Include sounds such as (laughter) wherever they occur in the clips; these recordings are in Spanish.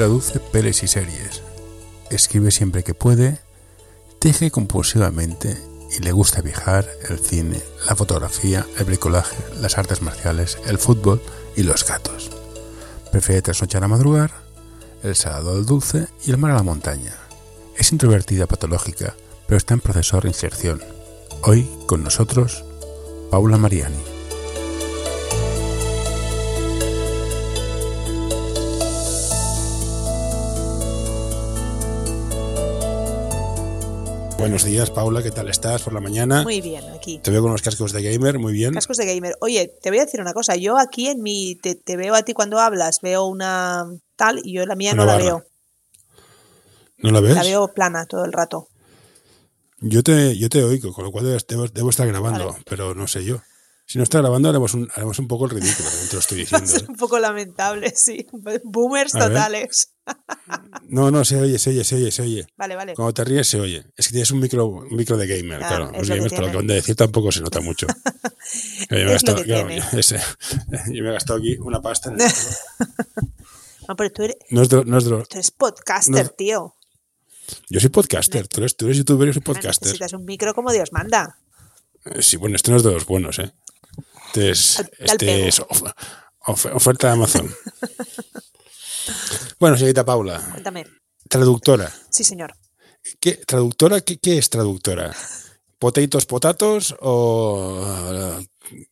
traduce pelis y series, escribe siempre que puede, teje compulsivamente y le gusta viajar, el cine, la fotografía, el bricolaje, las artes marciales, el fútbol y los gatos. Prefiere trasnochar a madrugar, el salado al dulce y el mar a la montaña. Es introvertida patológica, pero está en proceso de reinserción. Hoy, con nosotros, Paula Mariani. Buenos días, Paula, ¿qué tal estás por la mañana? Muy bien, aquí. Te veo con los cascos de gamer, muy bien. Cascos de gamer. Oye, te voy a decir una cosa. Yo aquí en mi. Te, veo a ti cuando hablas, veo una tal y yo la mía no la veo. ¿No la ves? La veo plana todo el rato. Yo te, yo te oigo, con lo cual debo, estar grabando, pero no sé yo. Si no está grabando, haremos un, haremos un poco el ridículo, te lo estoy (laughs) diciendo. es ¿eh? un poco lamentable, sí. (laughs) Boomers totales. (laughs) No, no, se oye, se oye, se oye, se oye. Vale, vale. Cuando te ríes, se oye. Es que tienes un micro, un micro de gamer, ah, claro. Los gamers, por lo que van a decir, tampoco se nota mucho. yo, me he gastado, yo, me he gastado aquí una pasta. En no, pero tú eres, no es no es tú eres podcaster, tío. Yo soy podcaster. Tú eres, tú eres youtuber y soy podcaster. Necesitas un micro como Dios manda. Eh, sí, bueno, este no es de los buenos, ¿eh? Este es, este es oferta de Amazon. (laughs) bueno, señorita Paula. Cuéntame. Traductora. Sí, señor. ¿Qué, ¿Traductora? ¿Qué, qué es traductora? ¿Potatoes, potatos o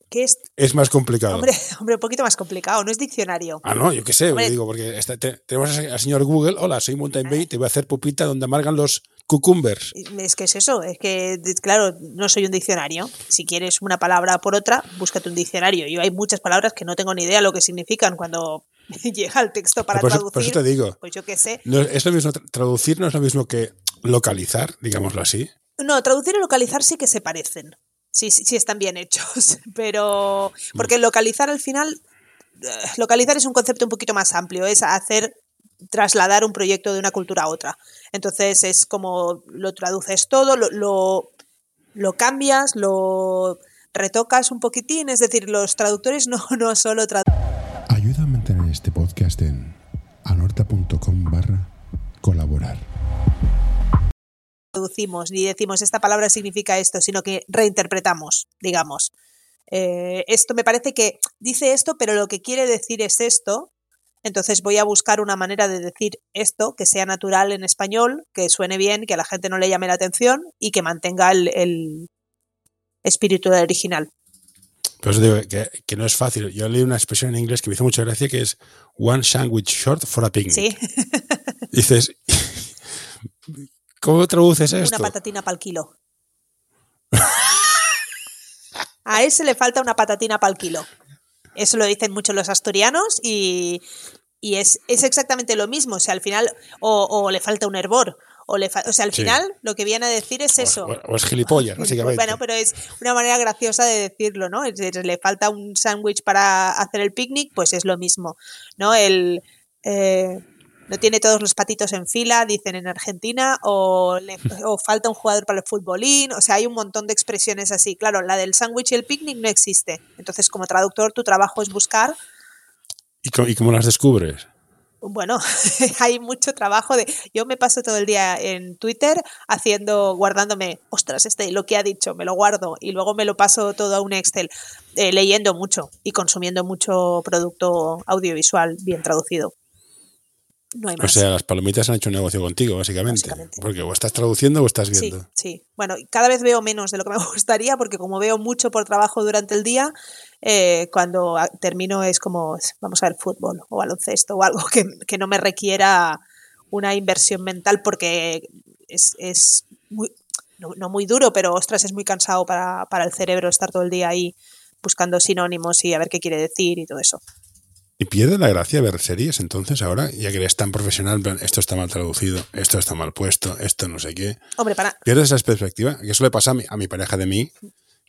¿Qué es? Es más complicado. Hombre, (laughs) hombre, un poquito más complicado, no es diccionario. Ah, no, yo qué sé, digo, porque tenemos al señor Google, hola, soy Mountain Bay, te voy a hacer pupita donde amargan los cucumbers. Es que es eso, es que, claro, no soy un diccionario. Si quieres una palabra por otra, búscate un diccionario. Yo hay muchas palabras que no tengo ni idea lo que significan cuando (laughs) llega el texto para traducir. Por eso te digo. Pues yo qué sé. No, es lo mismo, traducir no es lo mismo que localizar, digámoslo así. No, traducir y localizar sí que se parecen. Sí, sí, sí están bien hechos, (laughs) pero porque localizar al final, eh, localizar es un concepto un poquito más amplio, es hacer trasladar un proyecto de una cultura a otra. Entonces es como lo traduces todo, lo, lo, cambias, lo retocas un poquitín, es decir, los traductores no, (laughs) no solo traducen. Ayuda a mantener este podcast en anorta.com barra colaborar traducimos ni decimos esta palabra significa esto, sino que reinterpretamos, digamos. Eh, esto me parece que dice esto, pero lo que quiere decir es esto. Entonces voy a buscar una manera de decir esto que sea natural en español, que suene bien, que a la gente no le llame la atención y que mantenga el, espíritu original. Pues digo que, no es fácil. Yo leí una expresión en inglés que me hizo mucha gracia que es one sandwich short for a picnic. Sí. Dices, ¿Cómo traduces esto? Una patatina para el kilo. A ese le falta una patatina para el kilo. Eso lo dicen mucho los asturianos y, es, exactamente lo mismo. O sea, al final, o, le falta un hervor. O, le o sea, al final lo que viene a decir es eso. O, es gilipollas, (laughs) básicamente. Bueno, pero es una manera graciosa de decirlo, ¿no? le falta un sándwich para hacer el picnic, pues es lo mismo, ¿no? El... Eh, no tiene todos los patitos en fila, dicen en Argentina, o, (laughs) o falta un jugador para el futbolín, o sea, hay un montón de expresiones así. Claro, la del sándwich y el picnic no existe. Entonces, como traductor, tu trabajo es buscar. ¿Y cómo, las descubres? Bueno, (laughs) hay mucho trabajo de. Yo me paso todo el día en Twitter haciendo, guardándome, ostras, este lo que ha dicho, me lo guardo y luego me lo paso todo a un Excel, eh, leyendo mucho y consumiendo mucho producto audiovisual bien traducido. O sea, las palomitas han hecho un negocio contigo, básicamente. Porque o estás traduciendo o estás viendo. Sí, sí. Bueno, cada vez veo menos de lo que me (laughs) gustaría, porque como veo mucho por trabajo durante el día, eh, cuando termino es como, vamos a ver fútbol o baloncesto o algo (laughs) que, no me requiera una inversión mental, porque es, muy, no, muy duro, pero ostras, es muy cansado para, para el cerebro estar todo el día ahí buscando sinónimos y a ver qué quiere decir y todo eso. Y pierde la gracia ver series entonces ahora, ya que eres tan profesional, esto está mal traducido, esto está mal puesto, esto no sé qué. Hombre, para. Pierdes esa perspectiva. Que eso le pasa a mi, a mi pareja de mí,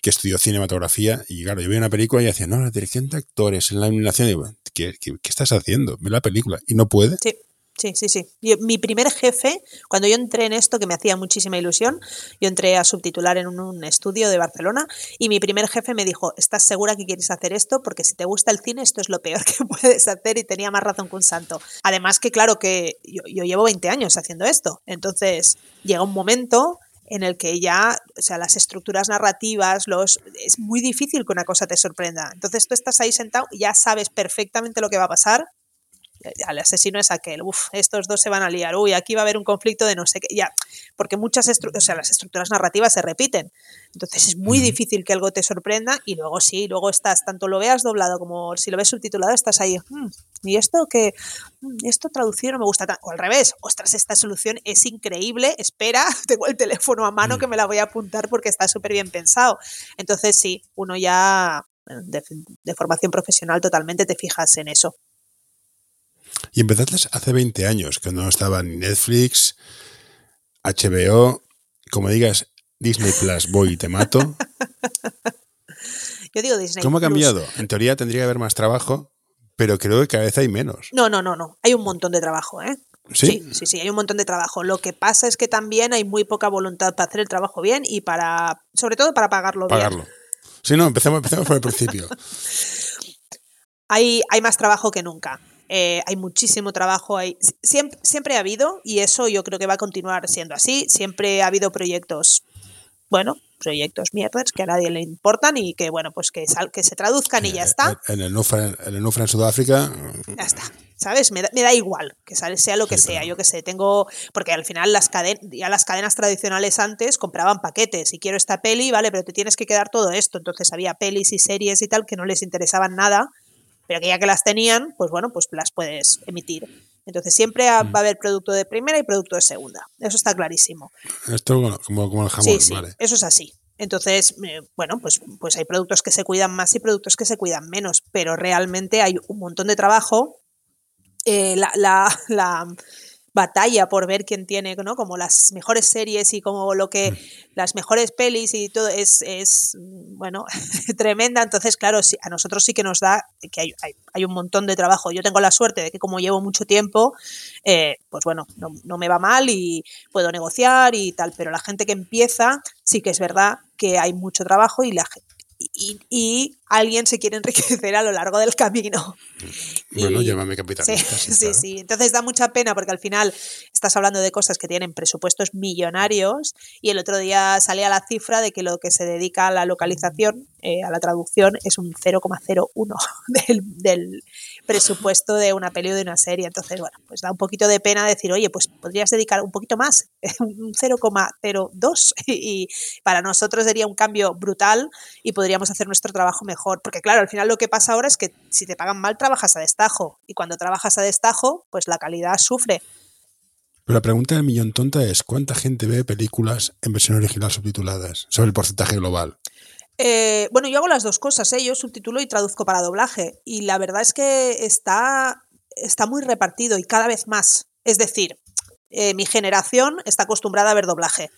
que estudió cinematografía, y claro, yo vi una película y decía, no, la dirección de actores, en la iluminación, y digo, ¿qué, qué, estás haciendo? Ve la película. Y no puede. Sí. Sí, sí, sí. mi primer jefe, cuando yo entré en esto, que me hacía muchísima ilusión, yo entré a subtitular en un, estudio de Barcelona y mi primer jefe me dijo, ¿estás segura que quieres hacer esto? Porque si te gusta el cine, esto es lo peor que (laughs) puedes hacer y tenía más razón que un santo. Además que claro que yo, yo llevo 20 años haciendo esto, entonces llega un momento en el que ya, o sea, las estructuras narrativas, los es muy difícil que una cosa te sorprenda. Entonces tú estás ahí sentado y ya sabes perfectamente lo que va a pasar al asesino es aquel, uff, estos dos se van a liar, uy, aquí va a haber un conflicto de no sé qué, ya, porque muchas, o sea, las estructuras narrativas se repiten, entonces es muy difícil que algo te sorprenda y luego sí, luego estás, tanto lo veas doblado como si lo ves subtitulado, estás ahí, hmm, y esto que, hmm, esto traducido no me gusta tanto, o al revés, ostras, esta solución es increíble, espera, (laughs) tengo el teléfono a mano que me la voy a apuntar porque está súper bien pensado, entonces sí, uno ya de formación profesional totalmente te fijas en eso. Y empezaste hace 20 años, que no estaba ni Netflix, HBO, como digas, Disney Plus, voy y te mato. Yo digo Disney ¿Cómo ha cambiado? En teoría tendría que haber más trabajo, pero creo que cada vez hay menos. No, no, no, no. Hay un montón de trabajo, ¿eh? ¿Sí? sí, sí, hay un montón de trabajo. Lo que pasa es que también hay muy poca voluntad para hacer el trabajo bien y para, sobre todo para pagarlo, pagarlo. bien. Sí, no, empecemos, empecemos por el principio. (laughs) hay, hay más trabajo que nunca. Eh, hay muchísimo trabajo, hay, siempre, siempre ha habido y eso yo creo que va a continuar siendo así. Siempre ha habido proyectos, bueno, proyectos mierdas que a nadie le importan y que, bueno, pues que, sal, que se traduzcan y ya está. En el Nufra en, el en Sudáfrica. Ya está. ¿Sabes? Me da, igual que sea lo que sea. Yo que sé, tengo. Porque al final las cadenas, ya las cadenas tradicionales antes compraban paquetes. Y quiero esta peli, vale, pero te tienes que quedar todo esto. Entonces había pelis y series y tal que no les interesaban nada pero que ya que las tenían, pues bueno, pues las puedes emitir. Entonces siempre va a mm. haber producto de primera y producto de segunda. Eso está clarísimo. Esto como, como el jamón, sí, vale. Eso es así. Entonces, eh, bueno, pues, pues hay productos que se cuidan más y productos que se cuidan menos, pero realmente hay un montón de trabajo. Eh, la, la, (laughs) batalla por ver quién tiene, ¿no? Como las mejores series y como lo que, mm. las mejores pelis y todo es, es bueno, (laughs) tremenda. Entonces, claro, a nosotros sí que nos da, que hay, hay, un montón de trabajo. Yo tengo la suerte de que como llevo mucho tiempo, eh, pues bueno, no, no me va mal y puedo negociar y tal, pero la gente que empieza, sí que es verdad que hay mucho trabajo y la, y, alguien se quiere enriquecer a lo largo del camino. Bueno, llámame capitalista. Sí, sí, sí, Entonces da mucha pena porque al final estás hablando de cosas que tienen presupuestos millonarios y el otro día salía la cifra de que lo que se dedica a la localización, eh, a la traducción, es un 0,01 (laughs) del, del presupuesto de una peli o de una serie. Entonces, bueno, pues da un poquito de pena decir, oye, pues podrías dedicar un poquito más, (laughs) un 0,02 (laughs) y para nosotros sería un cambio brutal y podríamos hacer nuestro trabajo mejor. Porque claro, al final lo que pasa ahora es que si te pagan mal, trabajas a destajo y cuando trabajas a destajo, pues la calidad sufre. Pero la pregunta del millón tonta es, ¿cuánta gente ve películas en versión original subtituladas sobre el porcentaje global? Eh, bueno, yo hago las dos cosas, ¿eh? yo subtitulo y traduzco para doblaje. Y la verdad es que está, está muy repartido y cada vez más. Es decir, eh, mi generación está acostumbrada a ver doblaje.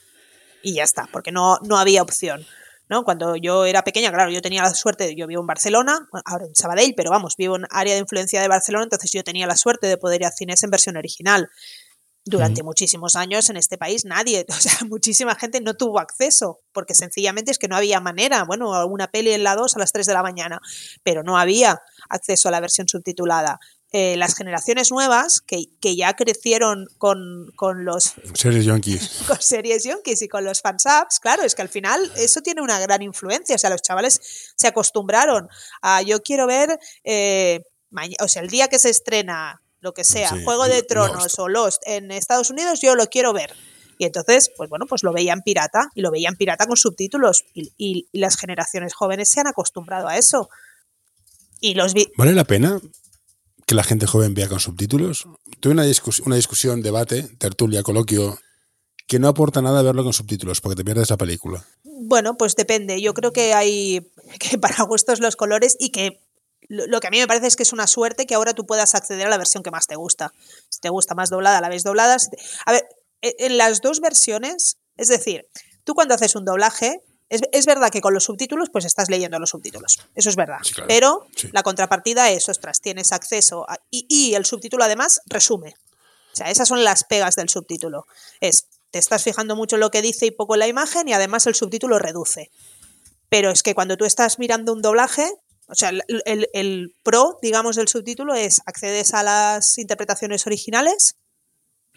Y ya está, porque no, no había opción. ¿no? Cuando yo era pequeña, claro, yo tenía la suerte, yo vivo en Barcelona, ahora en Sabadell, pero vamos, vivo en área de influencia de Barcelona, entonces yo tenía la suerte de poder ir a cines en versión original durante muchísimos años en este país nadie, (laughs) o sea, muchísima gente no tuvo acceso, porque sencillamente es que no había manera, bueno, alguna peli en la 2 a las 3 de la mañana, pero no había acceso a la versión subtitulada. Eh, las generaciones nuevas que, que ya crecieron con, con los series yonkis. (laughs) con series yonkis y con los fansubs, claro, es que al final eso tiene una gran influencia, o sea, los chavales se acostumbraron a yo quiero ver, eh, o sea, el día que se estrena lo que sea, Juego de Tronos o Lost en Estados Unidos, yo lo quiero ver. Y entonces, pues bueno, pues lo veían pirata y lo veían pirata con subtítulos y, las generaciones jóvenes se han acostumbrado a eso. Y los ¿Vale la pena que la gente joven vea con subtítulos? Tuve una, una discusión, debate, tertulia, coloquio, que no aporta nada verlo con subtítulos porque te pierdes la película. Bueno, pues depende. Yo creo que hay (laughs) que para gustos los colores y que lo que a mí me parece es que es una suerte que ahora tú puedas acceder a la versión que más te gusta. Si te gusta más doblada, la ves doblada. A ver, e, en las dos versiones, es decir, tú cuando haces un doblaje, es, verdad que con los subtítulos, pues estás leyendo los subtítulos. Eso es verdad. Pero la contrapartida es, ostras, tienes acceso y, y, el subtítulo además resume. O sea, esas son las pegas del subtítulo. Es, te estás fijando mucho en lo que dice y poco en la imagen y además el subtítulo reduce. Pero es que cuando tú estás mirando un doblaje, o sea, el, pro, digamos, del subtítulo es accedes a las interpretaciones originales,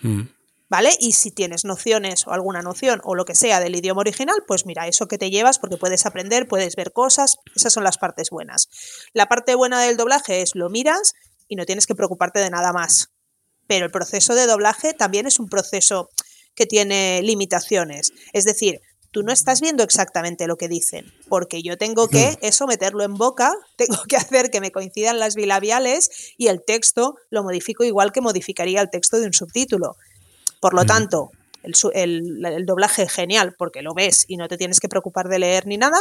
mm. ¿vale? Y si tienes nociones o alguna noción o lo que sea del idioma original, pues mira, eso que te llevas porque puedes aprender, puedes ver cosas, esas son las partes buenas. La parte buena del doblaje es lo miras y no tienes que preocuparte de nada más. Pero el proceso de doblaje también es un proceso que tiene limitaciones. Es decir, tú no estás viendo exactamente lo que dicen, porque yo tengo que eso meterlo en boca, (laughs) tengo que hacer que me coincidan las bilabiales y el texto lo modifico igual que modificaría el texto de un subtítulo. Por lo tanto, el, el, doblaje genial porque lo ves y no te tienes que preocupar de leer ni nada,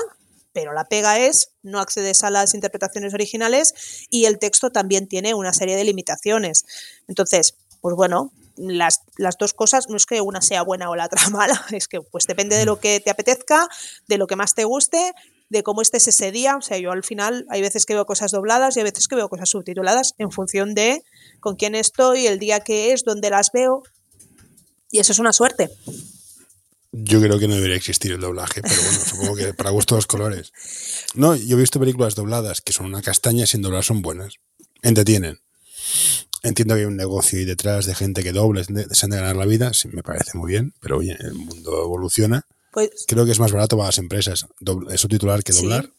pero la pega es no accedes a las interpretaciones originales y el texto también tiene una serie de limitaciones. Entonces, pues bueno, las, las, dos cosas, no es que una sea buena o la otra (laughs) mala, es que pues depende de lo que te apetezca, de lo que más te guste, de cómo estés ese día. O sea, yo al final hay veces que veo cosas dobladas y hay veces que veo cosas subtituladas en función de con quién estoy, el día que es, dónde las veo. Y eso es una suerte. Yo creo que no debería existir el doblaje, pero bueno, (laughs) supongo que para gustos los colores. No, yo he visto películas dobladas que son una castaña sin doblar son buenas. Entretienen. Entiendo que hay un negocio ahí detrás de gente que doble, desean de ganar la vida, sí, me parece muy bien, pero oye, el mundo evoluciona. Pues, Creo que es más barato para las empresas subtitular que doblar.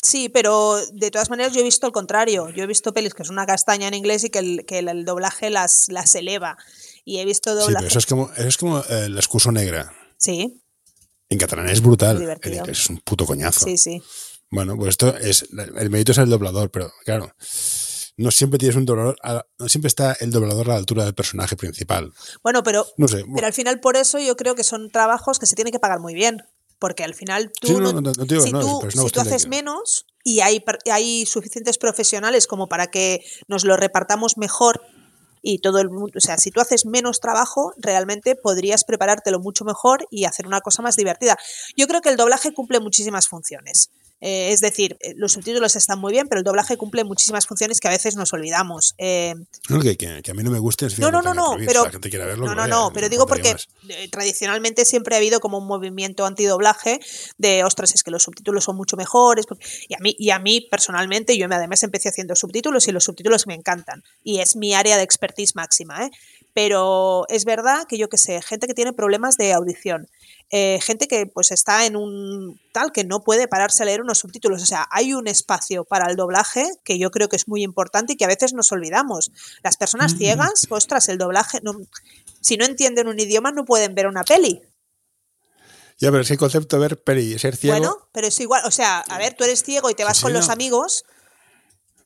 Sí. pero de todas maneras yo he visto el contrario. Yo he visto pelis que es una castaña en inglés y que el, que el, doblaje las, las eleva. Y he visto doblaje. Sí, pero eso es como, eso es como eh, el excuso negra. Sí. En catalán es brutal. es un puto coñazo. Sí, sí. Bueno, pues esto es. El mérito es el doblador, pero claro no siempre tienes un doblador, no siempre está el doblador a la altura del personaje principal. Bueno, pero, no sé, pero al final por eso yo creo que son trabajos que se tienen que pagar muy bien. Porque al final tú, si tú, haces menos y hay, hay suficientes profesionales como para que nos lo repartamos mejor y todo el mundo, o sea, si tú haces menos trabajo, realmente podrías preparártelo mucho mejor y hacer una cosa más divertida. Yo creo que el doblaje cumple muchísimas funciones. Eh, es decir, eh, los subtítulos están muy bien, pero el doblaje cumple muchísimas funciones que a veces nos olvidamos. Eh, no, que, a mí no me guste. no, no, no, no, pero, no, no, no, pero digo porque tradicionalmente siempre ha habido como un movimiento antidoblaje de, ostras, es que los subtítulos son mucho mejores. Y a mí, y a mí personalmente, yo además empecé haciendo subtítulos y los subtítulos me encantan. Y es mi área de expertise máxima, ¿eh? Pero es verdad que yo que sé, gente que tiene problemas de audición eh, gente que pues está en un tal que no puede pararse a leer unos subtítulos. O sea, hay un espacio para el doblaje que yo creo que es muy importante y que a veces nos olvidamos. Las personas mm. ciegas, ostras, el doblaje, no, si no entienden un idioma no pueden ver una peli. Ya, pero ese concepto de ver peli, ser ciego. Bueno, pero es igual, o sea, a ver, tú eres ciego y te vas con los amigos.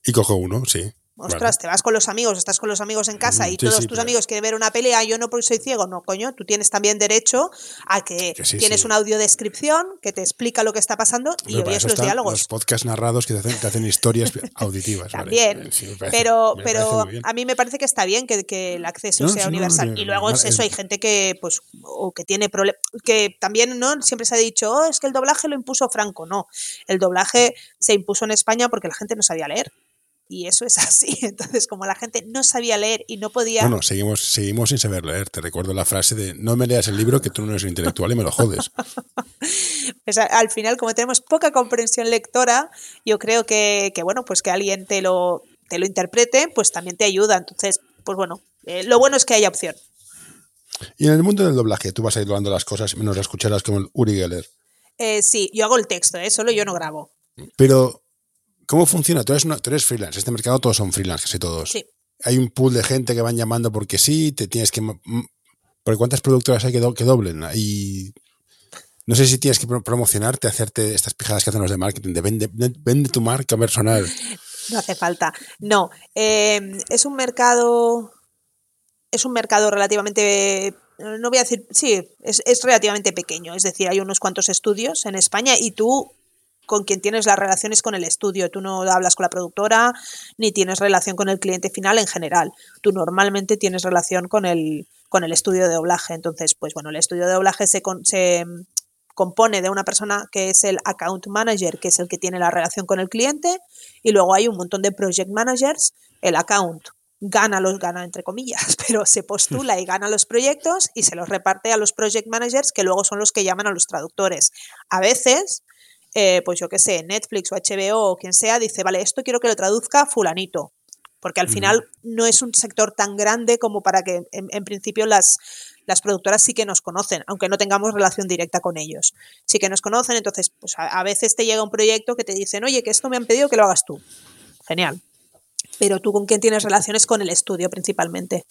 Y cojo uno, sí. Ostras, te vas con los amigos, estás con los amigos en casa y todos tus amigos quieren ver una pelea, yo no porque soy ciego, no, coño, tú tienes también derecho a que, tienes una audiodescripción que te explica lo que está pasando y oyes los diálogos. Los podcasts narrados que te hacen, historias (laughs) auditivas. También, pero, pero a mí me parece que está bien que, el acceso sea universal. y luego es eso, hay gente que, pues, o que tiene problemas, que también, ¿no? Siempre se ha dicho, oh, es que el doblaje lo impuso Franco. No, el doblaje se impuso en España porque la gente no sabía leer y eso es (laughs) así. Entonces, como la gente no sabía leer y no podía... Bueno, seguimos, seguimos sin saber leer. Te recuerdo la frase de no me leas el libro que tú no eres intelectual y me lo jodes. (laughs) pues al final, como tenemos poca comprensión lectora, yo creo que, bueno, pues que alguien te lo, te lo interprete, pues también te ayuda. Entonces, pues bueno, eh, lo bueno es que haya opción. Y en el mundo del doblaje, tú vas a ir doblando las cosas menos las escucharlas como el Uri Geller. Eh, sí, yo hago el texto, ¿eh? solo yo no grabo. Pero ¿Cómo funciona? Tú eres, tú eres freelance. Este mercado todos son freelance, casi todos. Sí. Hay un pool de gente que van llamando porque sí, te tienes que. ¿Por cuántas productoras hay que, que doblen? Y no sé si tienes que promocionarte, hacerte estas pijadas que hacen los de marketing, de vende, tu marca personal. No hace falta. No. Em, es un mercado. Es un mercado relativamente. No voy a decir. Sí, es, es relativamente pequeño. Es decir, hay unos cuantos estudios en España y tú con quien tienes las relaciones con el estudio. Tú no hablas con la productora ni tienes relación con el cliente final en general. Tú normalmente tienes relación con el, con el estudio de doblaje. Entonces, pues bueno, el estudio de doblaje se, se compone de una persona que es el account manager, que es el que tiene la relación con el cliente, y luego hay un montón de project managers. El account gana los gana entre comillas, (laughs) pero se postula y gana los proyectos y se los reparte a los project managers que luego son los que llaman a los traductores. A veces, eh, pues yo qué sé, Netflix o HBO o quien sea dice, vale, esto quiero que lo traduzca fulanito, porque al final no es un sector tan grande como para que en, principio las, las productoras sí que nos conocen, aunque no tengamos relación directa con ellos. Sí que nos conocen, entonces pues a, a veces te llega un proyecto que te dicen, oye, que esto me han pedido que lo hagas tú. Genial pero tú con quién tienes relaciones con el estudio principalmente.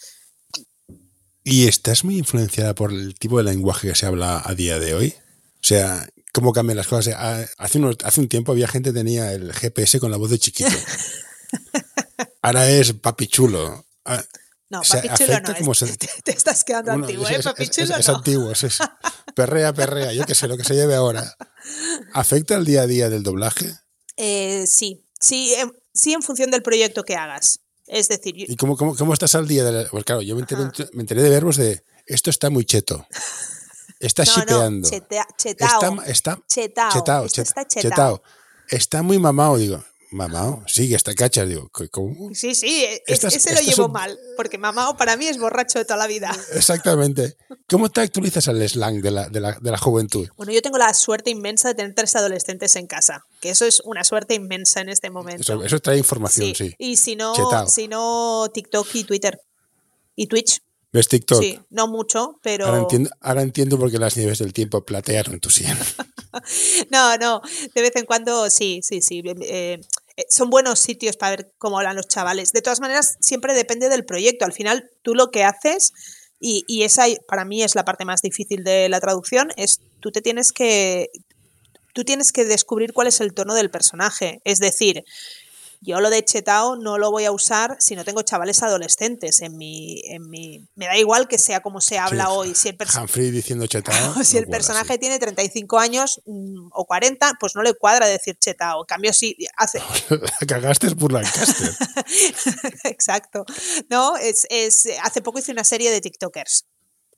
¿Y estás muy influenciada por el tipo de lenguaje que se habla a día de hoy? O sea, ¿cómo cambian las cosas? Ah, hace, hace un tiempo había gente que tenía el GPS con la voz de chiquito. (laughs) Ahora es papi chulo. Ah, no, papi chulo no. (laughs) te, estás quedando antiguo, ¿eh? Papi chulo es, antiguo, es, (laughs) perrea, perrea, yo qué sé, lo que se lleve ahora. ¿Afecta el día a día del doblaje? Eh, sí, sí, em, sí en función del proyecto que hagas. Es decir... ¿Y cómo, cómo, cómo estás al día? De Pues claro, yo me enteré, me enteré, de verbos de esto está muy cheto. Está no, shipeando. No, chetao. Está, chetao. Chetao, está chetao. Está muy mamado, digo. Mamao, sí, que está cachas, digo, ¿cómo? Sí, sí, e-, ese lo llevo mal, porque mamao para mí es borracho de toda la vida. (laughs) Exactamente. ¿Cómo te actualizas al slang de la, de, la, de la, juventud? Bueno, yo tengo la suerte inmensa de tener tres adolescentes en casa, que eso es una suerte inmensa en este momento. Eso, trae información, sí. Y si no, si no, TikTok y Twitter y Twitch. ¿Ves TikTok? Sí, no mucho, pero... Ahora entiendo, ahora entiendo por qué las nieves del tiempo platearon tu sien. (laughs) no, no, de vez en cuando sí, sí, sí. Eh, eh, son buenos sitios para ver cómo hablan los chavales. De todas maneras, siempre depende del proyecto. Al final, tú lo que haces, y, y esa para mí es la parte más difícil de la traducción, es tú te tienes que. Tú tienes que descubrir cuál es el tono del personaje. Es decir, yo lo de chetao no lo voy a usar si no tengo chavales adolescentes en mi, en mi... Me da igual que sea como se habla hoy. Si el, diciendo chetao, (laughs) si el personaje tiene 35 años mm, o 40, pues no le cuadra decir chetao. En cambio, si hace... (laughs) la cagaste por la (laughs) Exacto. No, es, es, hace poco hice una serie de TikTokers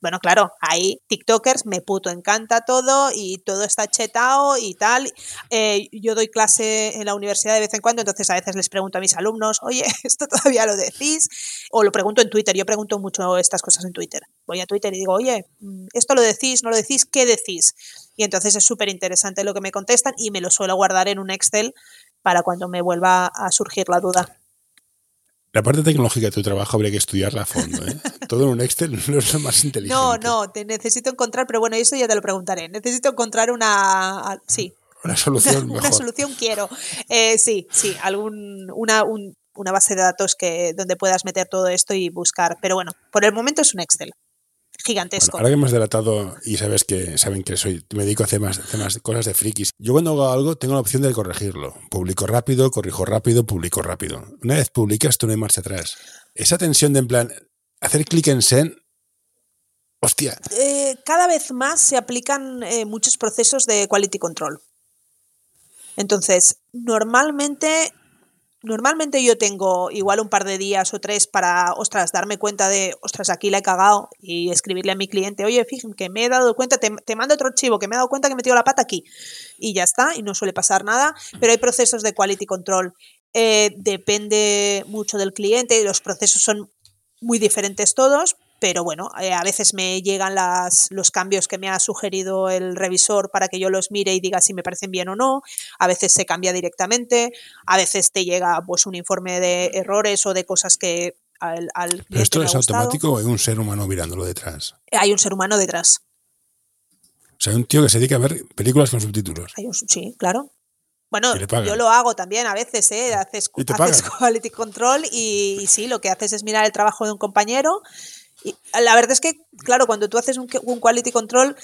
bueno, claro, hay TikTokers, me puto encanta todo y todo está chetado y tal. Eh, yo doy clase en la universidad de vez en cuando, entonces a veces les pregunto a mis alumnos, oye, (laughs) ¿esto todavía lo decís? O lo pregunto en Twitter, yo pregunto mucho estas cosas en Twitter. Voy a Twitter y digo, oye, mm, ¿esto lo decís? ¿No lo decís? ¿Qué decís? Y entonces es súper interesante lo que me contestan y me lo suelo guardar en un Excel para cuando me vuelva a surgir la duda. La parte tecnológica de tu trabajo habría que estudiarla a fondo. ¿eh? (laughs) Todo en un Excel (laughs) no es lo más inteligente. No, no, te necesito encontrar, pero bueno, eso ya te lo preguntaré. Necesito encontrar una. Sí. Una solución. (laughs) Una, solución quiero. Eh, sí, sí, algún, una, una base de datos que, donde puedas meter todo esto y buscar. Pero bueno, por el momento es un Excel gigantesco. ahora que hemos delatado y sabes que saben que soy, me dedico a hacer más, cosas de frikis. Yo cuando hago algo tengo la opción de corregirlo. Publico rápido, corrijo rápido, publico rápido. Una vez publicas, tú no hay marcha atrás. Esa tensión de en plan, hacer clic en send, hostia. Eh, cada vez más se aplican eh, muchos procesos de quality control. Entonces, normalmente Normalmente yo tengo igual un par de días o tres para, ostras, darme cuenta de, ostras, aquí la he cagado y escribirle a mi cliente, oye, fíjate que me he dado cuenta, te, mando otro archivo, que me he dado cuenta que he metido la pata aquí. Y ya está, y no suele pasar nada, pero hay procesos de quality control. Eh, depende mucho del cliente y los procesos son muy diferentes todos, pero bueno, eh, a veces me llegan las, los cambios que me ha sugerido el revisor para que yo los mire y diga si me parecen bien o no, a veces se cambia directamente, a veces te llega pues un informe de errores o de cosas que al, al ¿Pero esto es automático o hay un ser humano mirándolo detrás? Hay un ser humano detrás. O sea, hay un tío que se dedica a ver películas con subtítulos. sí, claro. Bueno, yo lo hago también a veces, ¿eh? Haces, haces quality control y, y, sí, lo que haces es mirar el trabajo de un compañero y la verdad es que, claro, cuando tú haces un, quality control,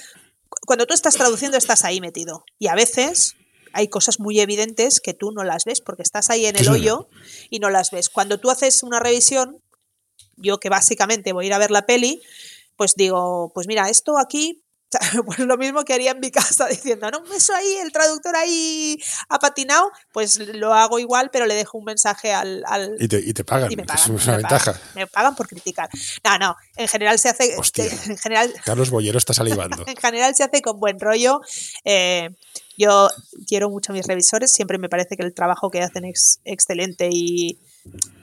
cuando tú estás traduciendo estás ahí metido. Y a veces hay cosas muy evidentes que tú no las ves porque estás ahí en el hoyo y no las ves. Cuando tú haces una revisión, yo que básicamente voy a ir a ver la peli, pues digo, pues mira, esto aquí (laughs) pues lo mismo que haría en mi casa (laughs) diciendo, no, eso ahí, el traductor ahí ha patinado, pues lo hago igual, pero le dejo un mensaje al... y, te, pagan, es una ventaja. me pagan por criticar. No, no, en general se hace... (laughs) en general, Carlos Bollero está salivando. en general se hace con buen rollo. Eh, yo quiero mucho a mis revisores, siempre me parece que el trabajo que hacen es excelente y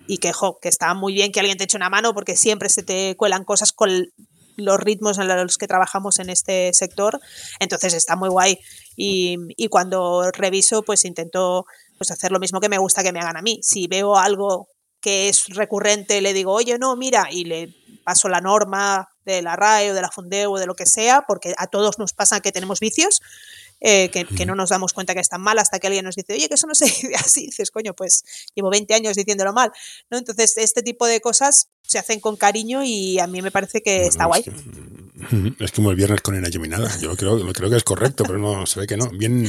y que, jo, que está muy bien que alguien te eche una mano porque siempre se te cuelan cosas con los ritmos en los que trabajamos en este sector, entonces está muy guay. Y, y cuando reviso, pues intento pues hacer lo mismo que me gusta que me hagan a mí. Si veo algo que es recurrente, le digo, oye, no, mira, y le paso la norma de la RAE o de la Fundeo o de lo que sea, porque a todos nos pasa que tenemos vicios, eh, que, que, no nos damos cuenta que están mal hasta que alguien nos dice, oye, que eso no se dice así. (laughs) dices, coño, pues llevo 20 años diciéndolo mal. ¿no? Entonces, este tipo de cosas se hacen con cariño y a mí me parece que está guay. Es, que, es como el viernes con Ena Geminada. Yo creo, creo que es correcto, pero no se ve que no. Bien,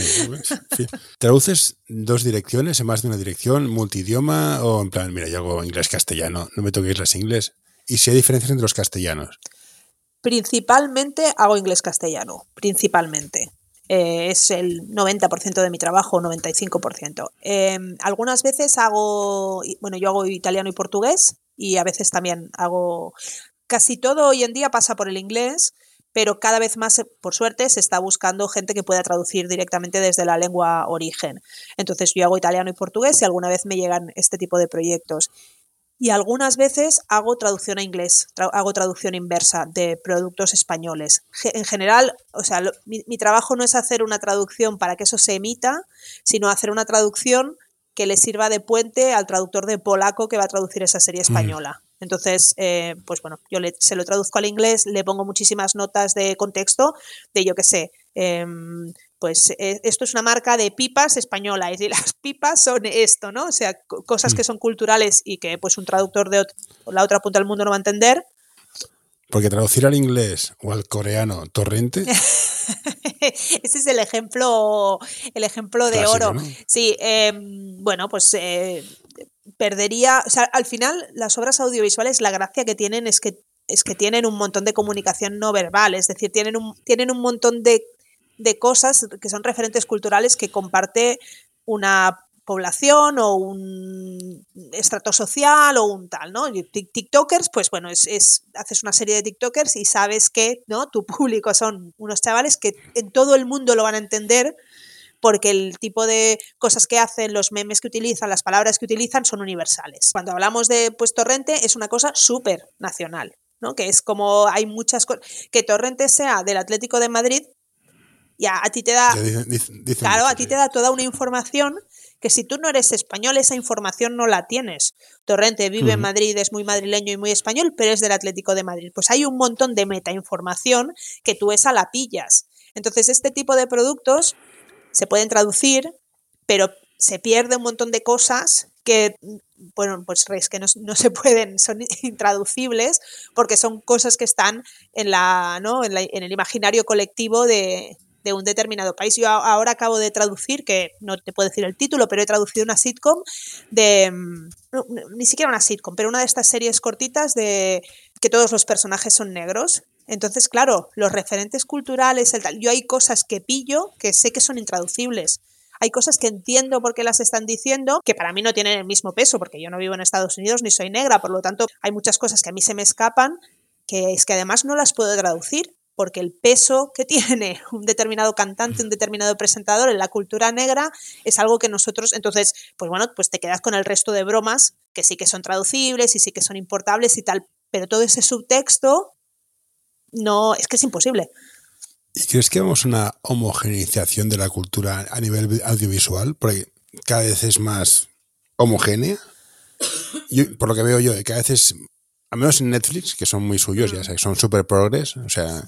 ¿Traduces dos direcciones en más de una dirección, multidioma o en plan, mira, yo hago inglés-castellano, no me toquéis las inglés? ¿Y si hay diferencias entre los castellanos? Principalmente hago inglés-castellano, principalmente. Eh, es el 90% de mi trabajo, 95%. Eh, algunas veces hago, bueno, yo hago italiano y portugués y a veces también hago, casi todo hoy en día pasa por el inglés, pero cada vez más, por suerte, se está buscando gente que pueda traducir directamente desde la lengua origen. Entonces yo hago italiano y portugués y alguna vez me llegan este tipo de proyectos. Y algunas veces hago traducción a inglés, tra hago traducción inversa de productos españoles. en general, o sea, lo, mi, mi, trabajo no es hacer una traducción para que eso se emita, sino hacer una traducción que le sirva de puente al traductor de polaco que va a traducir esa serie española. Mm. Entonces, eh, pues bueno, yo le, se lo traduzco al inglés, le pongo muchísimas notas de contexto, de yo qué sé, eh, pues eh, esto es una marca de pipas española y (laughs) las pipas son esto, ¿no? O sea, cosas que son culturales y que pues un traductor de la otra punta del mundo no va a entender. Porque traducir al inglés o al coreano torrente. (laughs) Ese es el ejemplo, el ejemplo de Clásico, oro. ¿no? Sí, eh, bueno, pues eh, perdería. O sea, al final, las obras audiovisuales, la gracia que tienen es que es que tienen un montón de comunicación no verbal, es decir, tienen un, tienen un montón de de cosas que son referentes culturales que comparte una población o un estrato social o un tal, ¿no? TikTokers, pues bueno, es, es, haces una serie de TikTokers y sabes que, ¿no? Tu público son unos chavales que en todo el mundo lo van a entender porque el tipo de cosas que hacen, los memes que utilizan, las palabras que utilizan son universales. Cuando hablamos de pues Torrente es una cosa súper nacional, ¿no? Que es como hay muchas cosas que Torrente sea del Atlético de Madrid ya a ti te da. Dicen, dicen, dicen claro, a ti te da toda una información que si tú no eres español, esa información no la tienes. Torrente vive uh -huh. en Madrid, es muy madrileño y muy español, pero es del Atlético de Madrid. Pues hay un montón de metainformación que tú esa la pillas. Entonces, este tipo de productos se pueden traducir, pero se pierde un montón de cosas que, bueno, pues es que no, no, se pueden, son intraducibles, porque son cosas que están en, la, ¿no? en, la, en el imaginario colectivo de, de un determinado país. Yo ahora acabo de traducir, que no te puedo decir el título, pero he traducido una sitcom de. No, ni siquiera una sitcom, pero una de estas series cortitas de que todos los personajes son negros. Entonces, claro, los referentes culturales, el tal. Yo hay cosas que pillo que sé que son intraducibles. Hay cosas que entiendo por qué las están diciendo, que para mí no tienen el mismo peso, porque yo no vivo en Estados Unidos ni soy negra, por lo tanto, hay muchas cosas que a mí se me escapan, que es que además no las puedo traducir porque el peso que tiene (laughs) un determinado cantante, un determinado presentador en la cultura negra es algo que nosotros, entonces, pues bueno, pues te quedas con el resto de bromas que sí que son traducibles y sí que son importables y tal, pero todo ese subtexto no, es que es imposible. ¿Y crees que vamos a una homogeneización de la cultura a nivel audiovisual? Porque cada vez es más homogénea. Yo, por lo que veo yo, cada vez es al menos en Netflix, que son muy suyos, ya sabes, son super progres, o sea,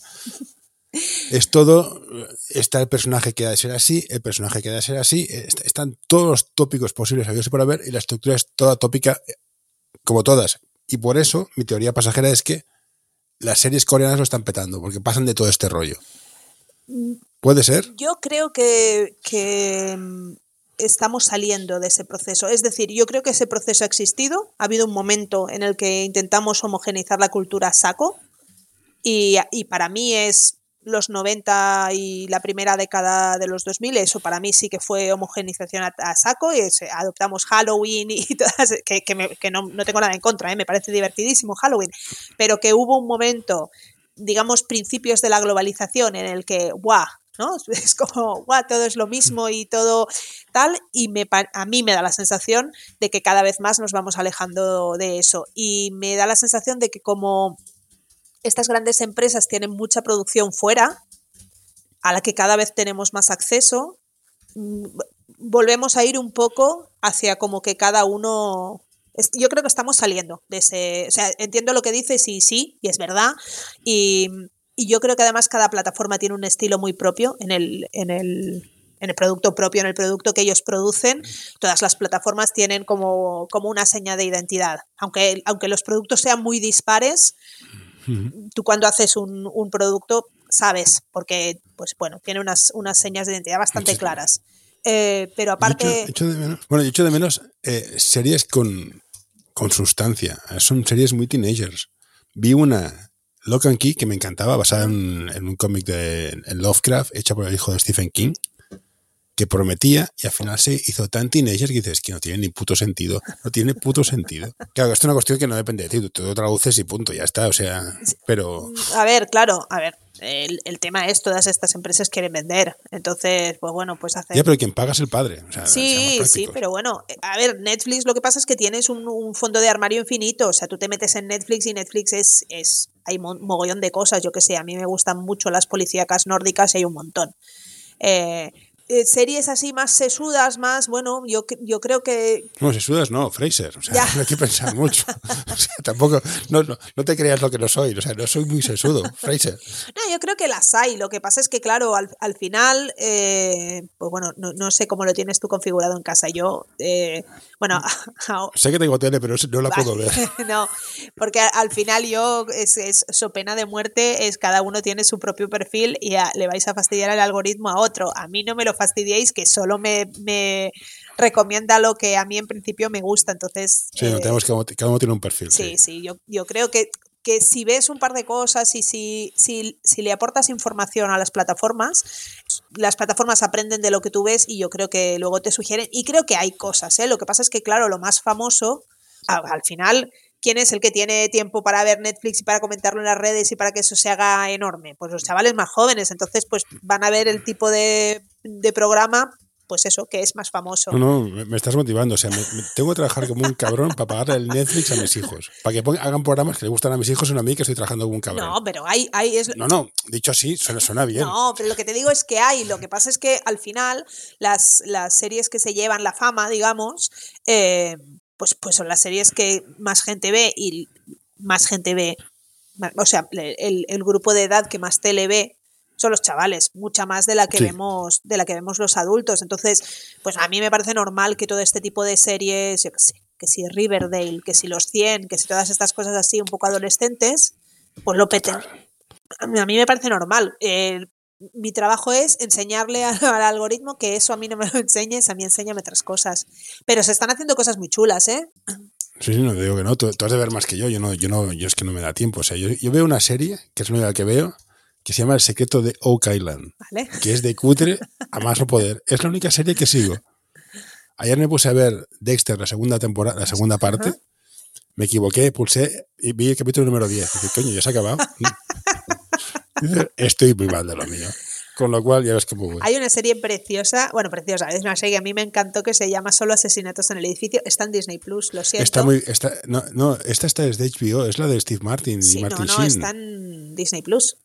(laughs) es todo, está el personaje que ha de ser así, el personaje que ha de ser así, están todos los tópicos posibles habidos por haber y la estructura es toda tópica como todas. Y por eso mi teoría pasajera es que las series coreanas lo están petando, porque pasan de todo este rollo. ¿Puede ser? Yo creo que, que estamos saliendo de ese proceso. Es decir, yo creo que ese proceso ha existido. Ha habido un momento en el que intentamos homogeneizar la cultura a saco. Y, y, para mí es los 90 y la primera década de los 2000. Eso para mí sí que fue homogenización a, saco. Y es, adoptamos Halloween y todas. Que, que no, no, tengo nada en contra, ¿eh? me parece divertidísimo Halloween. Pero que hubo un momento digamos, principios de la globalización en el que, ¡guau! ¿No? (laughs) Es como, guau, todo es lo mismo y todo tal, y me, a mí me da la sensación de que cada vez más nos vamos alejando de eso. Y me da la sensación de que como estas grandes empresas tienen mucha producción fuera, a la que cada vez tenemos más acceso, mm, volvemos a ir un poco hacia como que cada uno yo creo que estamos saliendo de ese. O sea, entiendo lo que dices y sí, y es verdad. Y, y, yo creo que además cada plataforma tiene un estilo muy propio en el, en el, en el producto propio, en el producto que ellos producen. Todas las plataformas tienen como, como una seña de identidad. Aunque, aunque los productos sean muy dispares, tú cuando haces un, un, producto sabes, porque, pues bueno, tiene unas, unas señas de identidad bastante claras. Eh, pero aparte. Echo, de menos, bueno, echo de menos eh, series con, con sustancia. Son series muy teenagers. Vi una, Lock and Key, que me encantaba, basada en, un cómic de Lovecraft, hecha por el hijo de Stephen King, que prometía y al final se hizo tan teenager que dices que no tiene ni puto sentido. No tiene puto sentido. (laughs) Claro, esto es una cuestión que no depende de ti, tú lo traduces y punto, ya está. O sea, pero. A ver, claro, a ver el, tema es todas estas empresas quieren vender. Entonces, pues bueno, pues hacer. Ya, pero quien paga es el padre. sí, sí, pero bueno, a ver, Netflix lo que pasa es que tienes un, fondo de armario infinito. O sea, tú te metes en Netflix y Netflix es. es hay mogollón de cosas, yo que sé. A mí me gustan mucho las policíacas nórdicas y hay un montón. Eh, eh, series así más sesudas, más, bueno, yo, yo creo que... No, sesudas no, Fraser, o sea, (laughs) no hay que pensar mucho. (laughs) o sea, tampoco, no, no, no, te creas lo que no soy, o sea, no soy muy sesudo, Fraser. No, yo creo que las hay, lo que pasa es que, claro, al, al final, eh, pues bueno, no, no, sé cómo lo tienes tú configurado en casa, yo, eh, bueno... (laughs) sé que tengo tele, pero no la puedo ver. no, porque al final yo, es, es so pena de muerte, es cada uno tiene su propio perfil y le vais a fastidiar el algoritmo a otro. A mí no me lo fastidiéis, que solo me, me, recomienda lo que a mí en principio me gusta. Entonces. Sí, eh, tenemos que cada uno tiene un perfil. Sí, sí, yo, yo creo que, que si ves un par de cosas y si, si, si, le aportas información a las plataformas, las plataformas aprenden de lo que tú ves y yo creo que luego te sugieren. Y creo que hay cosas, ¿eh? Lo que pasa es que, claro, lo más famoso, al final ¿quién es el que tiene tiempo para ver Netflix y para comentarlo en las redes y para que eso se haga enorme? Pues los chavales más jóvenes, entonces pues van a ver el tipo de, programa pues eso, que es más famoso. No, no, me estás motivando. O sea, tengo que trabajar como un cabrón para pagarle el Netflix a mis hijos. Para que hagan programas que le gustan a mis hijos y no a mí que estoy trabajando como un cabrón. No, pero hay... hay es... No, no, dicho así, suena, suena, bien. No, pero lo que te digo es que hay. Lo que pasa es que al final las, las series que se llevan la fama, digamos, eh, pues, pues son las series que más gente ve y más gente ve, o sea, el, grupo de edad que más tele ve son los chavales, mucha más de la que vemos, de la que vemos los adultos. Entonces, pues a mí me parece normal que todo este tipo de series, yo qué sé, que si Riverdale, que si los 100, que si todas estas cosas así un poco adolescentes, pues lo peten. A mí me parece normal. Eh, mi trabajo es enseñarle (laughs) al, algoritmo que eso a mí no me lo enseñes, a mí enséñame otras cosas. Pero se están haciendo cosas muy chulas, ¿eh? Sí, sí, no te digo que no, tú, has de ver más que yo, yo no, yo no, yo es que no me da tiempo. O sea, yo, veo una serie, que es la única que veo, que se llama El secreto de Oak Island, que es de cutre a más no poder. Es la única serie que sigo. Ayer me puse a ver Dexter, la segunda temporada, la segunda parte. Me equivoqué, pulsé y vi el capítulo número 10. Dije, coño, ya se ha acabado. (laughs) Estoy muy mal de lo mío. Con lo cual ya ves que muy Hay una serie preciosa, bueno, preciosa, es una serie que a mí me encantó que se llama Solo Asesinatos en el Edificio. Está en Disney Plus, lo siento. Está muy. Está, no, no, esta está es de HBO, es la de Steve Martin y Martin no, no, está en Disney Plus.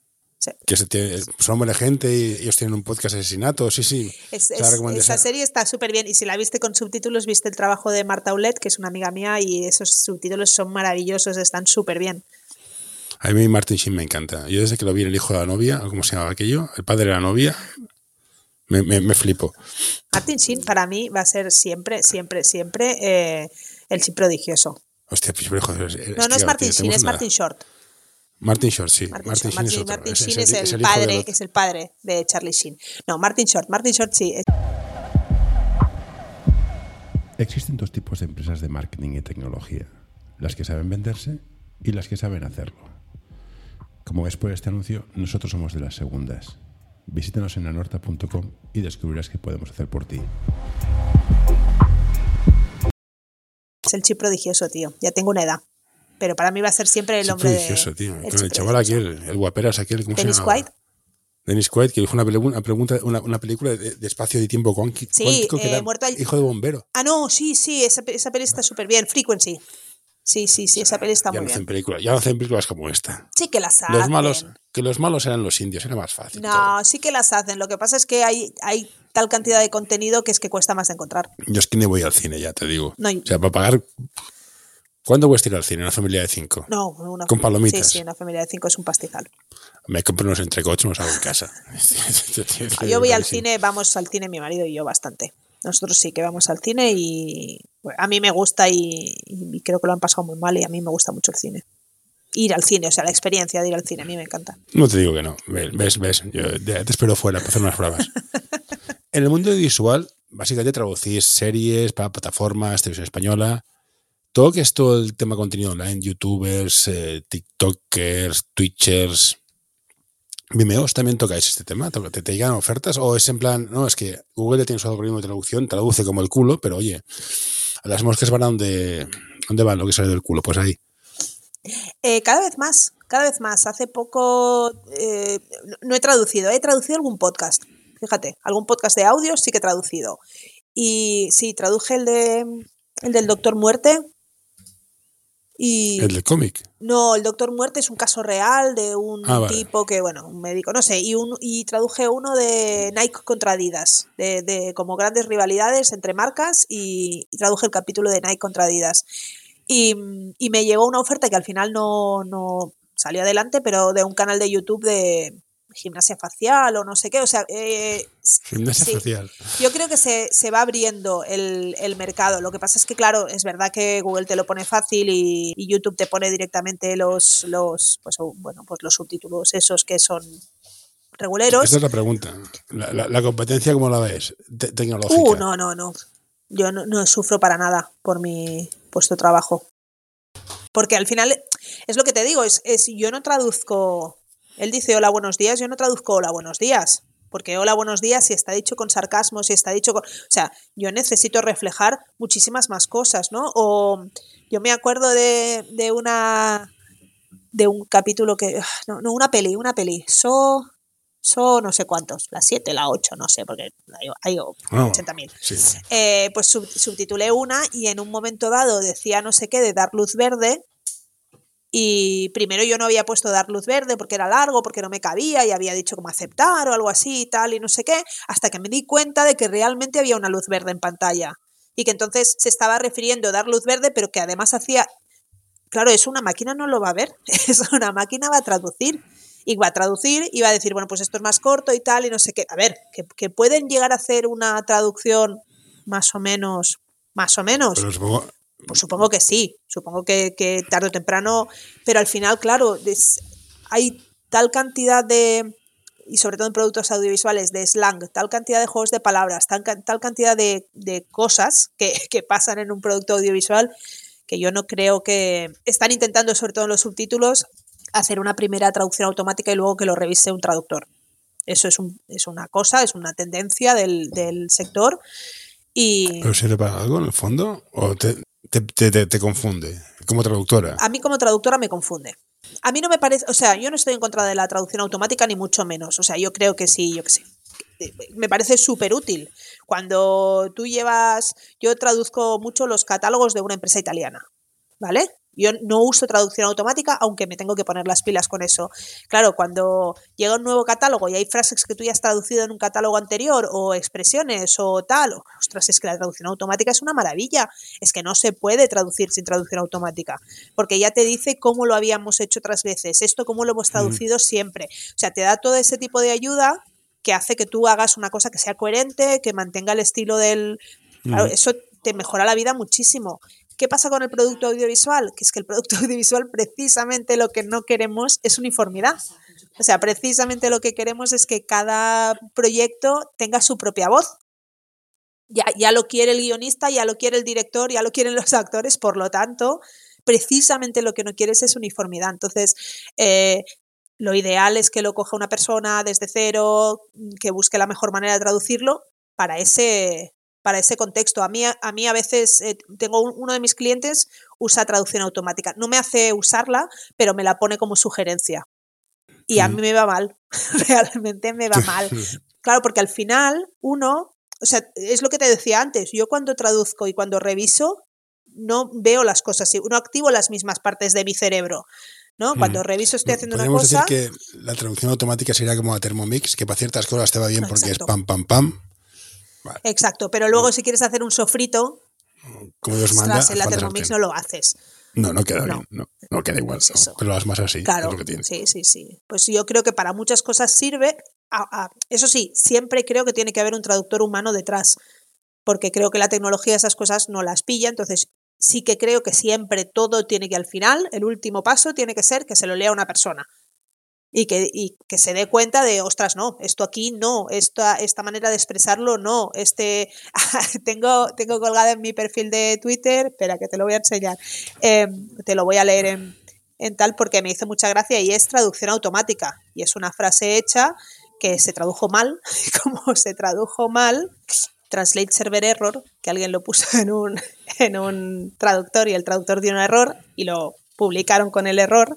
Que se tiene, son buena gente y ellos tienen un podcast de asesinatos, sí, sí. esa serie está súper bien y si la viste con subtítulos, viste el trabajo de Marta Ulet, que es una amiga mía, y esos subtítulos son maravillosos, están súper bien. A mí Martin Sheen me encanta. Yo desde que lo vi en El hijo de la novia, ¿cómo se llamaba aquello? El padre de la novia, me, me, flipo. Martin Sheen para mí va a ser siempre, siempre, siempre eh, el chip prodigioso. Hostia, pues, joder, No, no es Martin Sheen, es Martin Short. Martin Short, sí. Martin, Sheen, es, Martin Sheen es, el, padre, es el padre de Charlie Sheen. No, Martin Short, Martin Short sí. Existen dos tipos de empresas de marketing y tecnología. Las que saben venderse y las que saben hacerlo. Como ves por este anuncio, nosotros somos de las segundas. Visítanos en anorta.com y descubrirás qué podemos hacer por ti. Es el chip prodigioso, tío. Ya tengo una edad. Pero para mí va a ser siempre el hombre. prodigioso, tío. El, Con el chaval aquel, el guaperas aquel. ¿cómo se llama? White. Dennis Quaid, que dijo una, una, pregunta, una, una película de, de, espacio y tiempo cuántico, sí, que eh, era muerto al- hijo de bombero. Ah, no, sí, sí, esa, esa peli está súper bien. Frequency. Sí, sí, sí, esa peli está Ya muy no hacen bien. películas, ya no hacen películas como esta. Sí que las hacen. Los malos, que los malos eran los indios, era más fácil. todo. No, sí que las hacen. Lo que pasa es que hay, hay tal cantidad de contenido que es que cuesta más de encontrar. Yo es que ni voy al cine, ya te digo. No, O sea, para pagar. ¿Cuándo a ir al cine? Una familia de cinco. no una, Con palomitas. Sí, sí, una familia de cinco es un pastizal. Me compro unos entrecots, me los hago en casa. (laughs) Yo voy al cine, vamos al cine mi marido y yo bastante. Nosotros sí que vamos al cine y bueno, a mí me gusta y, y creo que lo han pasado muy mal y a mí me gusta mucho el cine. Ir al cine, o sea, la experiencia de ir al cine, a mí me encanta. No te digo que no. Ves, ves. Yo te espero fuera para hacer unas pruebas. (laughs) en el mundo audiovisual, básicamente traducís series para plataformas, televisión española. Todo que es todo el tema contenido online, youtubers, eh, tiktokers, twitchers. Vimeos también tocáis este tema, ¿te, te llegan ofertas? ¿O es en plan, no, es que Google tiene su algoritmo de traducción, traduce como el culo, pero oye, las moscas van a donde, ¿dónde van lo que sale del culo? Pues ahí. Eh, cada vez más, cada vez más. Hace poco eh, no- no he traducido, he traducido algún podcast. Fíjate, algún podcast de audio sí que he traducido. Y sí, traduje el de el del Doctor Muerte. Y El del cómic. no, el Doctor Muerte es un caso real de un Ah, vale. tipo que, bueno, un médico, no sé, y, un, y traduje uno de Nike contra Adidas, de, de como grandes rivalidades entre marcas y, y traduje el capítulo de Nike contra Adidas. Y, y me llegó una oferta que al final no, no salió adelante, pero de un canal de YouTube de gimnasia facial o no sé qué, o sea, eh, Gimnasia sí. facial. yo creo que se, se va abriendo el, el mercado. Lo que pasa es que, claro, es verdad que Google te lo pone fácil y, y YouTube te pone directamente los, los, pues, o, bueno, pues los subtítulos esos que son reguleros. Esta es la pregunta. La, la- la competencia, ¿cómo la ves? Te- tecnológica. Uh, no, no, no. Yo no, no sufro para nada por mi puesto de trabajo. Porque al final, es lo que te digo, es, es yo no traduzco, él dice hola, buenos días, yo no traduzco hola, buenos días. Porque hola, buenos días, si está dicho con sarcasmo, si está dicho con... O sea, yo necesito reflejar muchísimas más cosas, ¿no? O yo me acuerdo de, de una... de un capítulo que... No, no, una peli, una peli. So... So no sé cuántos, la 7, la 8, no sé, porque hay, hay Ah, 80.000 sí. eh, pues sub- subtitulé una y en un momento dado decía no sé qué de dar luz verde y primero yo no había puesto dar luz verde porque era largo, porque no me cabía y había dicho como aceptar o algo así y tal y no sé qué, hasta que me di cuenta de que realmente había una luz verde en pantalla y que entonces se estaba refiriendo a dar luz verde pero que además hacía, claro, eso una máquina no lo va a ver, (laughs) eso una máquina va a traducir y va a traducir y va a decir, bueno, pues esto es más corto y tal y no sé qué. A ver, que, que pueden llegar a hacer una traducción más o menos, más o menos. Pero supongo, Pues supongo que sí, supongo que, que tarde o temprano, pero al final, claro, es- hay tal cantidad de, y sobre todo en productos audiovisuales, de slang, tal cantidad de juegos de palabras, tal, tal cantidad de, de cosas que, (laughs) que pasan en un producto audiovisual que yo no creo que están intentando, sobre todo en los subtítulos, hacer una primera traducción automática y luego que lo revise un traductor. Eso es, un- es una cosa, es una tendencia del, del sector y ¿Pero sirve para algo en el fondo? ¿O te, te, te- confunde? Como traductora. a mí como traductora me confunde. A mí no me parece, o sea, yo no estoy en contra de la traducción automática ni mucho menos. O sea, yo creo que sí, yo que sé. Me parece súper útil. Cuando tú llevas, yo traduzco mucho los catálogos de una empresa italiana, ¿vale? Yo no uso traducción automática, aunque me tengo que poner las pilas con eso. Claro, cuando llega un nuevo catálogo y hay frases que tú ya has traducido en un catálogo anterior, o expresiones, o tal, ostras, es que la traducción automática es una maravilla. Es que no se puede traducir sin traducción automática, porque ya te dice cómo lo habíamos hecho otras veces, esto cómo lo hemos traducido siempre. O sea, te da todo ese tipo de ayuda que hace que tú hagas una cosa que sea coherente, que mantenga el estilo del... Claro, Mm. eso te mejora la vida muchísimo. ¿Qué pasa con el producto audiovisual? Que es que el producto (laughs) audiovisual precisamente lo que no queremos es uniformidad. O sea, precisamente lo que queremos es que cada proyecto tenga su propia voz. Ya, ya lo quiere el guionista, ya lo quiere el director, ya lo quieren los actores, por lo tanto, precisamente lo que no quieres es uniformidad. Entonces, eh, lo ideal es que lo coja una persona desde cero, que busque la mejor manera de traducirlo para ese, para ese contexto. A mí, a mí a veces eh, tengo un- uno de mis clientes usa traducción automática. No me hace usarla, pero me la pone como sugerencia. Y a mí me va mal, (laughs) realmente me va mal. (laughs) Claro, porque al final uno, o sea, es lo que te decía antes, yo cuando traduzco y cuando reviso, no veo las cosas, no activo las mismas partes de mi cerebro. ¿no? Cuando reviso estoy haciendo una cosa. decir que la traducción automática sería como a Thermomix, que para ciertas cosas te va bien porque es pam, pam, pam. Exacto, pero luego si quieres hacer un sofrito, como Dios manda, en la Thermomix no lo haces. No, no queda bien, no, no queda igual, pero lo más así. Claro, sí, sí, sí. Pues yo creo que para muchas cosas sirve. eso sí, siempre creo que tiene que haber un traductor humano detrás, porque creo que la tecnología esas cosas no las pilla, entonces sí que creo que siempre todo tiene que al final, el último paso tiene que ser que se lo lea una persona. Y que, y que se dé cuenta de, ostras, no, esto aquí no, esta, esta manera de expresarlo no, este, (laughs) tengo, tengo colgado en mi perfil de Twitter, espera que te lo voy a enseñar, em, te lo voy a leer en, en tal porque me hizo mucha gracia y es traducción automática y es una frase hecha que se tradujo mal, (laughs) como se tradujo mal, Translate Server Error, que alguien lo puso en un, en un traductor y el traductor dio un error y lo publicaron con el error.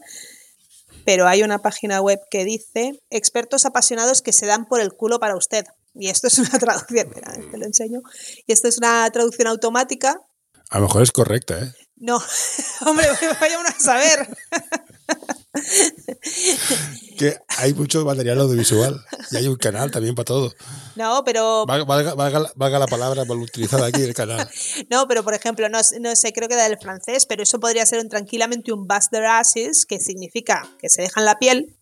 Pero hay una página web que dice expertos apasionados que se dan por el culo para usted. Y esto es una (laughs) traducción, te lo enseño. Y esto es una traducción automática. A lo mejor es correcta, ¿eh? No, (laughs) hombre, (laughs) vaya uno a saber. Que hay mucho material audiovisual y hay un canal también para todo. No, pero. Valga, la palabra mal utilizada aquí el canal. (laughs) no, pero por ejemplo, no, no, sé, creo que da del francés, pero eso podría ser un, tranquilamente un bust de ashes, que significa que se dejan la piel.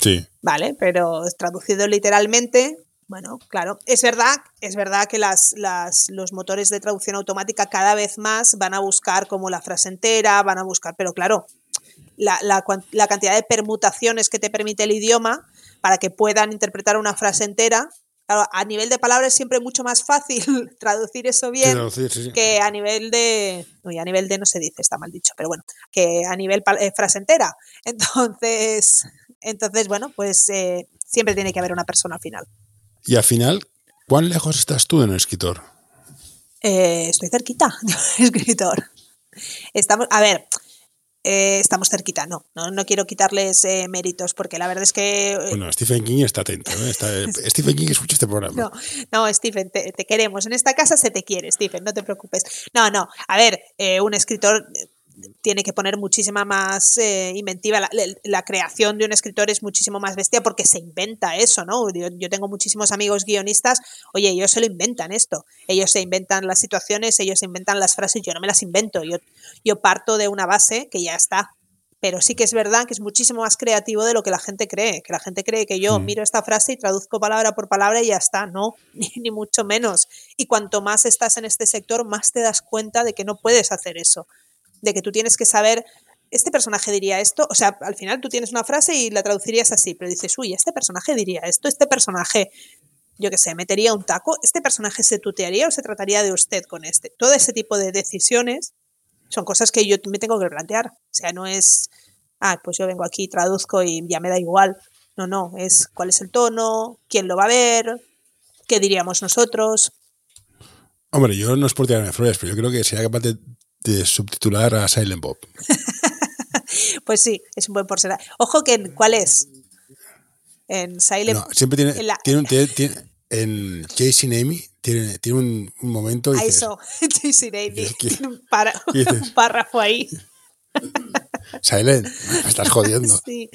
Sí. Vale, pero traducido literalmente, bueno, claro, es verdad, es verdad que las, las, los motores de traducción automática cada vez más van a buscar como la frase entera, van a buscar, pero claro, la, la, cantidad de permutaciones que te permite el idioma para que puedan interpretar una frase entera. a nivel de palabras es siempre mucho más fácil (laughs) traducir eso bien que a nivel de... No, a nivel de no se dice, está mal dicho, pero bueno, que a nivel eh, frase entera. (laughs) Entonces, entonces bueno, pues eh, siempre tiene que haber una persona al final. Y al final, ¿cuán lejos estás tú en el escritor? Eh, estoy cerquita (laughs) de escritor. Estamos, a ver, eh, estamos cerquita. No, no, quiero quitarles eh, méritos porque la verdad es que... Eh, bueno, Stephen King está atento. (laughs) Stephen King escucha este programa. No, no Stephen, te, queremos. En esta casa se te quiere, Stephen, no te preocupes. No, no, a ver, un escritor tiene que poner muchísima más eh, inventiva. La, creación de un escritor es muchísimo más bestia porque se inventa eso, ¿no? Yo, tengo muchísimos amigos guionistas, oye, ellos se lo inventan esto. Ellos se inventan las situaciones, ellos se inventan las frases, yo no me las invento. Yo, yo parto de una base que ya está. Pero sí que es verdad que es muchísimo más creativo de lo que la gente cree. Que la gente cree que yo mm. miro esta frase y traduzco palabra por palabra y ya está. No, (laughs) ni, ni mucho menos. Y cuanto más estás en este sector, más te das cuenta de que no puedes hacer eso de que tú tienes que saber, este personaje diría esto, o sea, al final tú tienes una frase y la traducirías así, pero dices, uy, este personaje diría esto, este personaje, yo qué sé, metería un taco, este personaje se tutearía o se trataría de usted con este. Todo ese tipo de decisiones son cosas que yo me tengo que plantear. O sea, no es, ah, pues yo vengo aquí, traduzco y ya me da igual. No, no, es cuál es el tono, quién lo va a ver, qué diríamos nosotros. Hombre, yo no es por tirarme flores, pero yo creo que sería capaz de de subtitular a Silent Bob. (laughs) pues sí, es un buen porcentaje. Ojo que ¿cuál es? En Silent No, siempre tiene, tiene, un, tiene, en Chasing Amy tiene, tiene un, un momento y dices, eso, (laughs) Chasing Amy, tiene un, (laughs) un párrafo ahí. Silent, me estás jodiendo. Sí.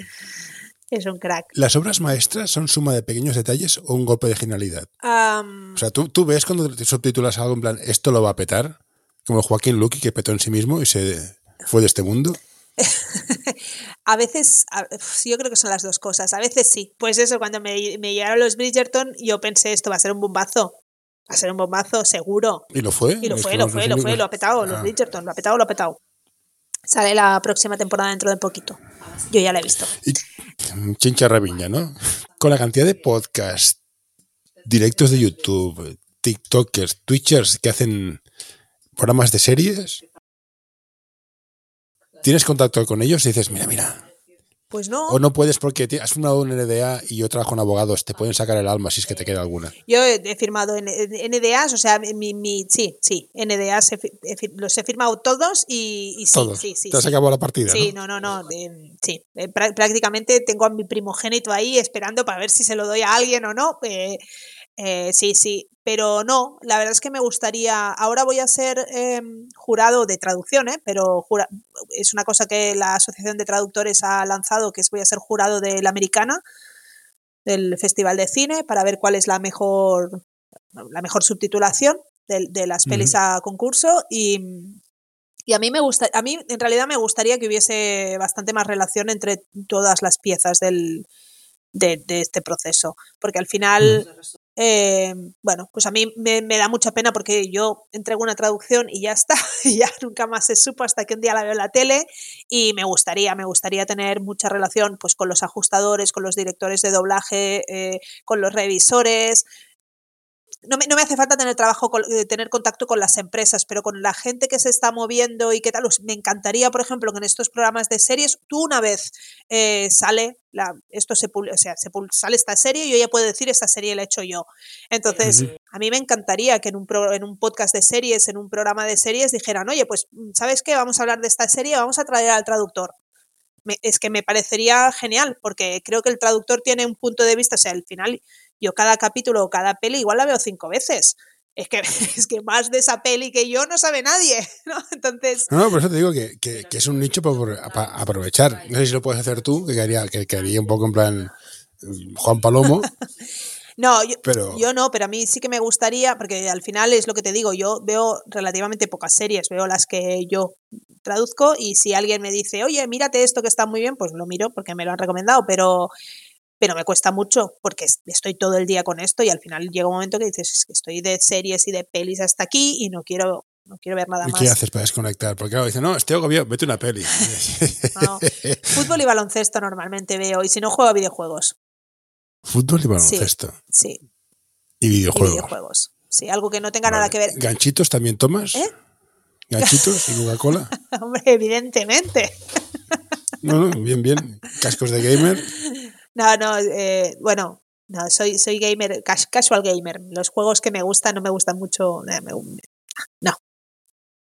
Es un crack. ¿Las obras maestras son suma de pequeños detalles o un golpe de genialidad? o sea, ¿tú, tú ves cuando te subtitulas algo en plan, esto lo va a petar, como Joaquín Luqui que petó en sí mismo y se fue de este mundo. (laughs) a veces, yo creo que son las dos cosas. A veces sí. Pues eso, cuando me, me llegaron los Bridgerton, yo pensé, esto va a ser un bombazo. Va a ser un bombazo, seguro. ¿Y lo fue? Y lo fue, lo fue, lo fue, lo ha petado, los ah. Bridgerton, lo ha petado, lo ha petado. Sale la próxima temporada dentro de poquito. Yo ya la he visto. Y, chincha rabiña, ¿no? Con la cantidad de podcasts, directos de YouTube, TikTokers, Twitchers que hacen programas de series, tienes contacto con ellos y dices, mira, mira, Pues no. O no puedes porque has firmado un NDA y yo trabajo con abogados, te pueden sacar el alma si es que te queda alguna. Yo he firmado NDAs, o sea, mi, mi sí, sí, NDAs los he firmado todos y, sí, todos. sí, sí. Te has acabado la partida. Sí, no, no, no, sí. Eh, prácticamente tengo a mi primogénito ahí esperando para ver si se lo doy a alguien o no. Eh, eh, sí, sí, pero no, la verdad es que me gustaría, ahora voy a ser em, jurado de traducción, ¿eh? pero es una cosa que la Asociación de Traductores ha lanzado, que es voy a ser jurado de la americana, del Festival de Cine, para ver cuál es la mejor, la mejor subtitulación de, las pelis a concurso. Y, y a mí me gusta, a mí en realidad me gustaría que hubiese bastante más relación entre todas las piezas del, de, este proceso, porque al final eh, bueno, pues a mí me, da mucha pena porque yo entrego una traducción y ya está, (laughs) y ya nunca más se supo hasta que un día la veo en la tele y me gustaría, me gustaría tener mucha relación pues con los ajustadores, con los directores de doblaje, eh, con los revisores, no me, no me, hace falta tener trabajo, eh, tener contacto con las empresas, pero con la gente que se está moviendo y qué tal. Pues me encantaría, por ejemplo, que en estos programas de series, tú una vez eh, sale, la, esto se, o sea, se sale esta serie y yo ya puedo decir, esta serie la he hecho yo. Entonces, a mí me encantaría que en un, en un podcast de series, en un programa de series, dijeran, oye, pues, ¿sabes qué? Vamos a hablar de esta serie, vamos a traer al traductor. Es que me parecería genial, porque creo que el traductor tiene un punto de vista, o sea, al final yo cada capítulo o cada peli igual la veo cinco veces. Es que, (laughs) es que más de esa peli que yo no sabe nadie, (laughs) ¿no? Entonces... No, por eso te digo que, es un nicho para, aprovechar. No sé si lo puedes hacer tú, que haría, que, un poco en plan mm, Juan Palomo. (laughs) No, yo, yo, no, pero a mí sí que me gustaría, porque al final es lo que te digo, yo veo relativamente pocas series, veo las que yo traduzco y si alguien me dice, oye, mírate esto que está muy bien, pues lo miro porque me lo han recomendado, pero pero me cuesta mucho porque estoy todo el día con esto y al final llega un momento que dices, es que estoy de series y de pelis hasta aquí y no quiero no quiero ver nada ¿Y más. qué haces para desconectar? Porque claro, dicen, no, estoy agobiado, vete una peli. (laughs) fútbol y baloncesto normalmente veo, y si no juego a videojuegos. Fútbol y baloncesto. Sí. Y videojuegos. Y videojuegos. Sí, algo que no tenga nada que ver. ¿Ganchitos también tomas? ¿Eh? ¿Ganchitos y Coca-Cola? (laughs) Hombre, evidentemente. no, no, bien, bien. ¿Cascos de gamer? No, no, eh, bueno, no, soy, soy gamer, casual gamer. Los juegos que me gustan no me gustan mucho. Eh, no.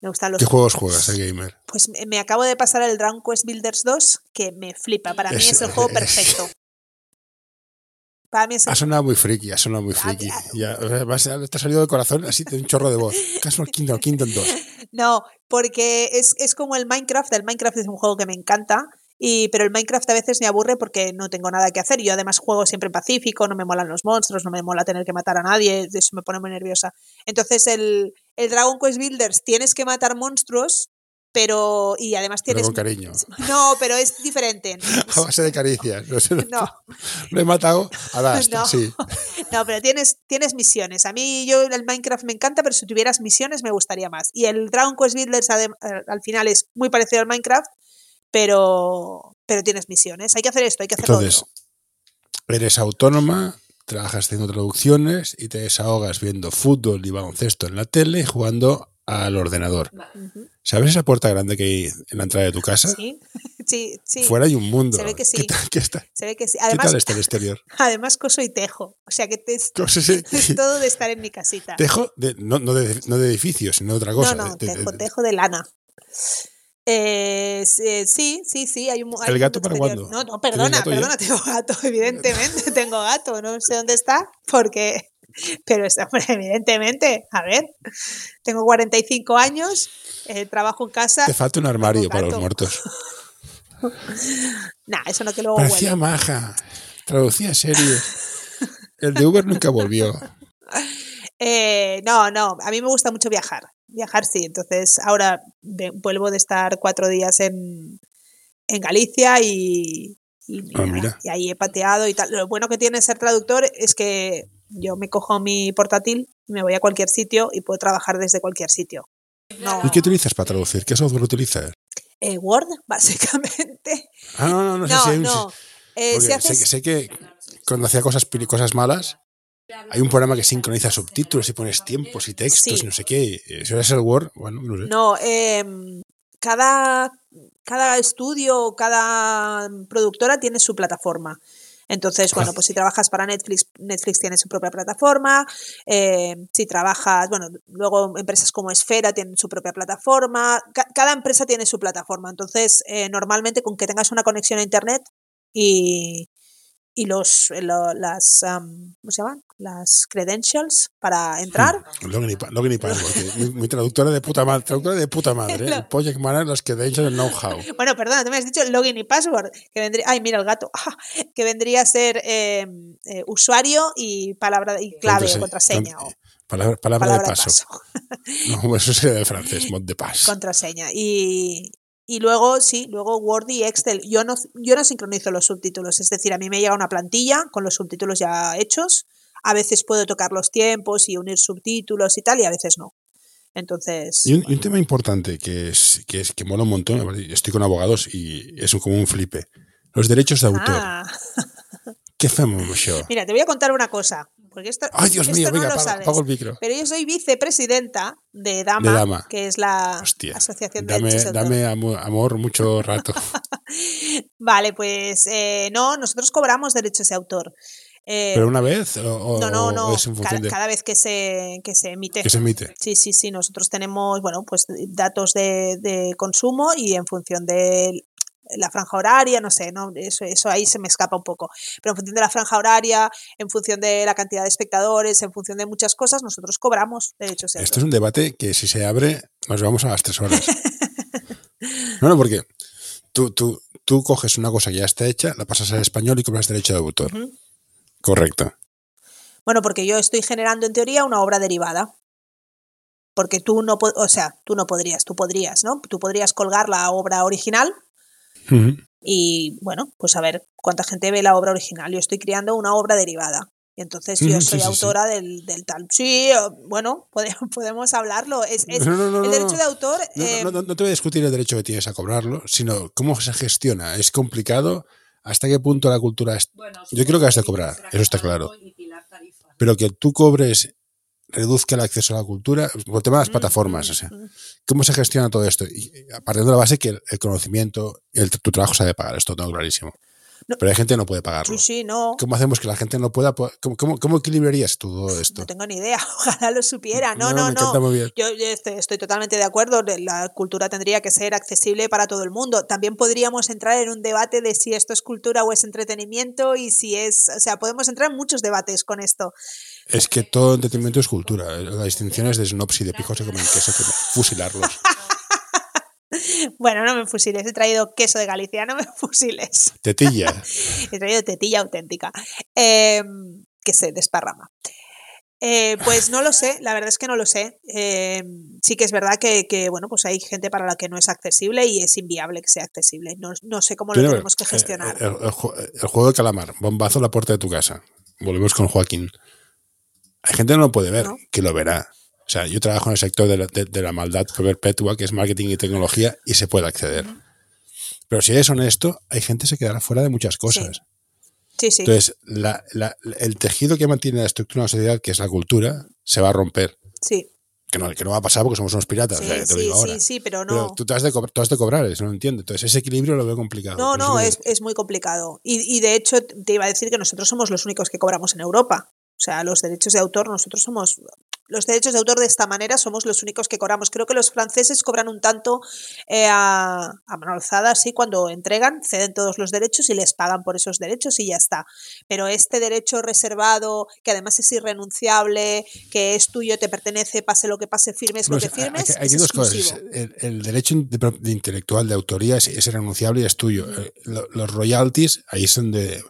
Me gustan los ¿Qué juegos juegas, el gamer? Pues me, acabo de pasar el Dragon Quest Builders 2, que me flipa. Para mí es el juego perfecto. Para mí es Ha sonado muy friki, ha sonado muy friki. Ya, te ha salido del corazón así de un chorro de voz. Casual Kingdom, Kingdom 2. (laughs) No, porque es, es como el Minecraft. El Minecraft es un juego que me encanta y, pero el Minecraft a veces me aburre porque no tengo nada que hacer. Yo además juego siempre en pacífico, no me molan los monstruos, no me mola tener que matar a nadie, eso me pone muy nerviosa. Entonces el, el Dragon Quest Builders tienes que matar monstruos, pero y además tienes con cariño. (laughs) No, pero es diferente. (laughs) a base de caricias. No, Lo he matado a las no. sí. (laughs) No, pero tienes, tienes misiones. A mí yo el Minecraft me encanta, pero si tuvieras misiones me gustaría más. Y el Dragon Quest Builders al final es muy parecido al Minecraft, pero, pero tienes misiones. Hay que hacer esto, hay que hacer Entonces, eres autónoma, trabajas haciendo traducciones y te desahogas viendo fútbol y baloncesto en la tele y jugando al ordenador. ¿Sabes esa puerta grande que hay en la entrada de tu casa? Sí, (laughs) sí, sí. Fuera hay un mundo. Se ve que sí. ¿Qué tal, qué está? Se ve que sí. Además, ¿Qué tal está el exterior? (laughs) Además, coso y tejo. O sea que te (laughs) es, todo de estar en mi casita. Tejo, de, no, no, de, no de edificios, sino de otra cosa. No, no, tejo, tejo de lana. Eh, sí, sí, sí. Hay un, ¿El gato para cuándo? No, no, perdona, perdona, tengo gato, evidentemente tengo gato. No sé dónde está, porque. Pero, (laughs) evidentemente, a ver, tengo 45 años, eh, trabajo en casa. Te falta un armario para los muertos. (laughs) nah, eso no que luego. Parecía maja, traducía series. El de Uber nunca volvió. (laughs) no, no, a mí me gusta mucho viajar. Viajar sí, entonces ahora vuelvo de estar cuatro días en, en Galicia y, ah, y, ahí he pateado y tal. Lo bueno que tiene ser traductor es que yo me cojo mi portátil, me voy a cualquier sitio y puedo trabajar desde cualquier sitio. ¿Y qué utilizas para traducir? ¿Qué software utilizas? Eh, Word, (laughs) básicamente. Ah, no, no, no, sé si hay un... Eh, sé, que cuando hacía cosas, cosas malas, hay un programa que sincroniza subtítulos y pones tiempos y textos y no sé qué. ¿Eso es el Word? Bueno, no sé. No, eh, cada, cada estudio, cada productora tiene su plataforma. Entonces, bueno, pues si trabajas para Netflix, Netflix tiene su propia plataforma. eh, si trabajas, bueno, luego empresas como Esfera tienen su propia plataforma. Ca- cada empresa tiene su plataforma. Entonces, eh, normalmente con que tengas una conexión a Internet y, y los, lo- las, am, ¿cómo se llaman? Las credentials para entrar. (laughs) Login y, pa- login y password. Mi, mi traductora de puta madre. Traductora de puta madre. (laughs) ¿eh? El project manager, los credentials, el know-how. (laughs) Bueno, perdona, tú me has dicho login y password, que vendría, ay, mira el gato, que vendría a ser eh, eh, usuario y palabra y clave o contraseña o Palabra, palabra palabra de paso. No, eso sería de francés, mot de passe. contraseña. Y, y luego, sí, luego Word y Excel. Yo no, yo no sincronizo los subtítulos, es decir, a mí me llega una plantilla con los subtítulos ya hechos. A veces puedo tocar los tiempos y unir subtítulos y tal, y a veces no. Entonces, Y un, y un tema importante que es, que es que mola un montón, estoy con abogados y es como un flipe. Los derechos de autor. ah, (laughs) ¿Qué hacemos això? mira, te voy a contar una cosa, porque esto, Ay, Dios esto mío, no venga, lo sabes. apago el micro. Pero yo soy vicepresidenta de Dama, De Dama. que es la Hostia. Asociación de Dame, Derechos de Autor. dame amo- amor mucho rato. (laughs) Vale, pues eh, no, nosotros cobramos derechos de autor. Eh, ¿Pero una vez? ¿O, o- no, no, no, es en función cada, de cada vez que se, que se emite. que se emite? Sí, sí, sí, nosotros tenemos, bueno, pues datos de, de consumo y en función de la franja horaria, no sé, no, eso, eso ahí se me escapa un poco. Pero en función de la franja horaria, en función de la cantidad de espectadores, en función de muchas cosas, nosotros cobramos derechos de Esto es un debate que si se abre nos vamos a las tres horas. (laughs) No, no, porque tú, tú, tú coges una cosa que ya está hecha, la pasas al español y cobras derecho de autor. Correcto. Bueno, porque yo estoy generando en teoría una obra derivada. Porque tú no, o sea, tú no podrías, tú podrías, ¿no? Tú podrías colgar la obra original Y, bueno, pues a ver cuánta gente ve la obra original. Yo estoy creando una obra derivada. Y entonces yo sí, soy sí, sí. autora Del, del tal. Sí, o- bueno, pode- (laughs) podemos hablarlo. Es, es- No, no, no, el no, derecho no. de autor. No, eh, no, no, no te voy a discutir el derecho que tienes a cobrarlo, sino cómo se gestiona. Es complicado. ¿Hasta qué punto la cultura es? Yo creo que has de cobrar, eso está claro. Pero que tú cobres, reduzca el acceso a la cultura, por el tema de las mm, plataformas. mm, O sea, mm. ¿Cómo se gestiona todo esto? Y partir de la base que el, el conocimiento, el, tu trabajo se ha de pagar, esto tengo clarísimo. No. Pero hay gente que no puede pagarlo. Sí, sí, no. ¿Cómo hacemos que la gente no pueda? ¿Cómo, cómo, cómo equilibrarías todo esto? No tengo ni idea. (laughs) Ojalá lo supiera. No, no, no. bien. Yo, yo estoy, estoy totalmente de acuerdo. La cultura tendría que ser accesible para todo el mundo. También podríamos entrar en un debate de si esto es cultura o es entretenimiento y si es, o sea, podemos entrar en muchos debates con esto. Es que todo entretenimiento es cultura. Las distinciones de snobs y de pijos se comen queso, que fusilarlos. (laughs) Bueno, no me fusiles. He traído queso de Galicia, no me (laughs) fusiles. Tetilla. (laughs) He traído tetilla auténtica eh, que se desparrama. Eh, pues no lo sé, la verdad es que no lo sé. Eh, sí que es verdad que, que, bueno, pues hay gente para la que no es accesible y es inviable que sea accesible. No, no sé cómo lo tenemos que eh, gestionar. El, el ju- el juego de calamar, bombazo a la puerta de tu casa. Volvemos con Joaquín. Hay gente que no lo puede ver, No. que lo verá. O sea, yo trabajo en el sector de la, de- de la maldad perpetua, que es marketing y tecnología, y se puede acceder. Pero si eres honesto, hay gente que se quedará fuera de muchas cosas. Sí, sí. Entonces, la- la- el tejido que mantiene la estructura de una sociedad, que es la cultura, se va a romper. sí, Que no, que no va a pasar porque somos unos piratas, sí, o sea, te lo sí, digo ahora. sí, sí, pero Pero no. tú te has de, cobrar, tú has de cobrar, eso no lo entiendo. Entonces, ese equilibrio lo veo complicado. No, no, que- es, es muy complicado. Y, y de hecho, te iba a decir que nosotros somos los únicos que cobramos en Europa. O sea, los derechos de autor, nosotros somos. Los derechos de autor de esta manera somos los únicos que cobramos. Creo que los franceses cobran un tanto eh, a, a mano alzada, así cuando entregan, ceden todos los derechos y les pagan por esos derechos y ya está. Pero este derecho reservado, que además es irrenunciable, que es tuyo, te pertenece, pase lo que pase, firmes No, lo que firmes, hay, hay es dos cosas. El, el derecho de, intelectual de autoría es, es irrenunciable y es tuyo. Eh, lo- Los royalties, ahí es donde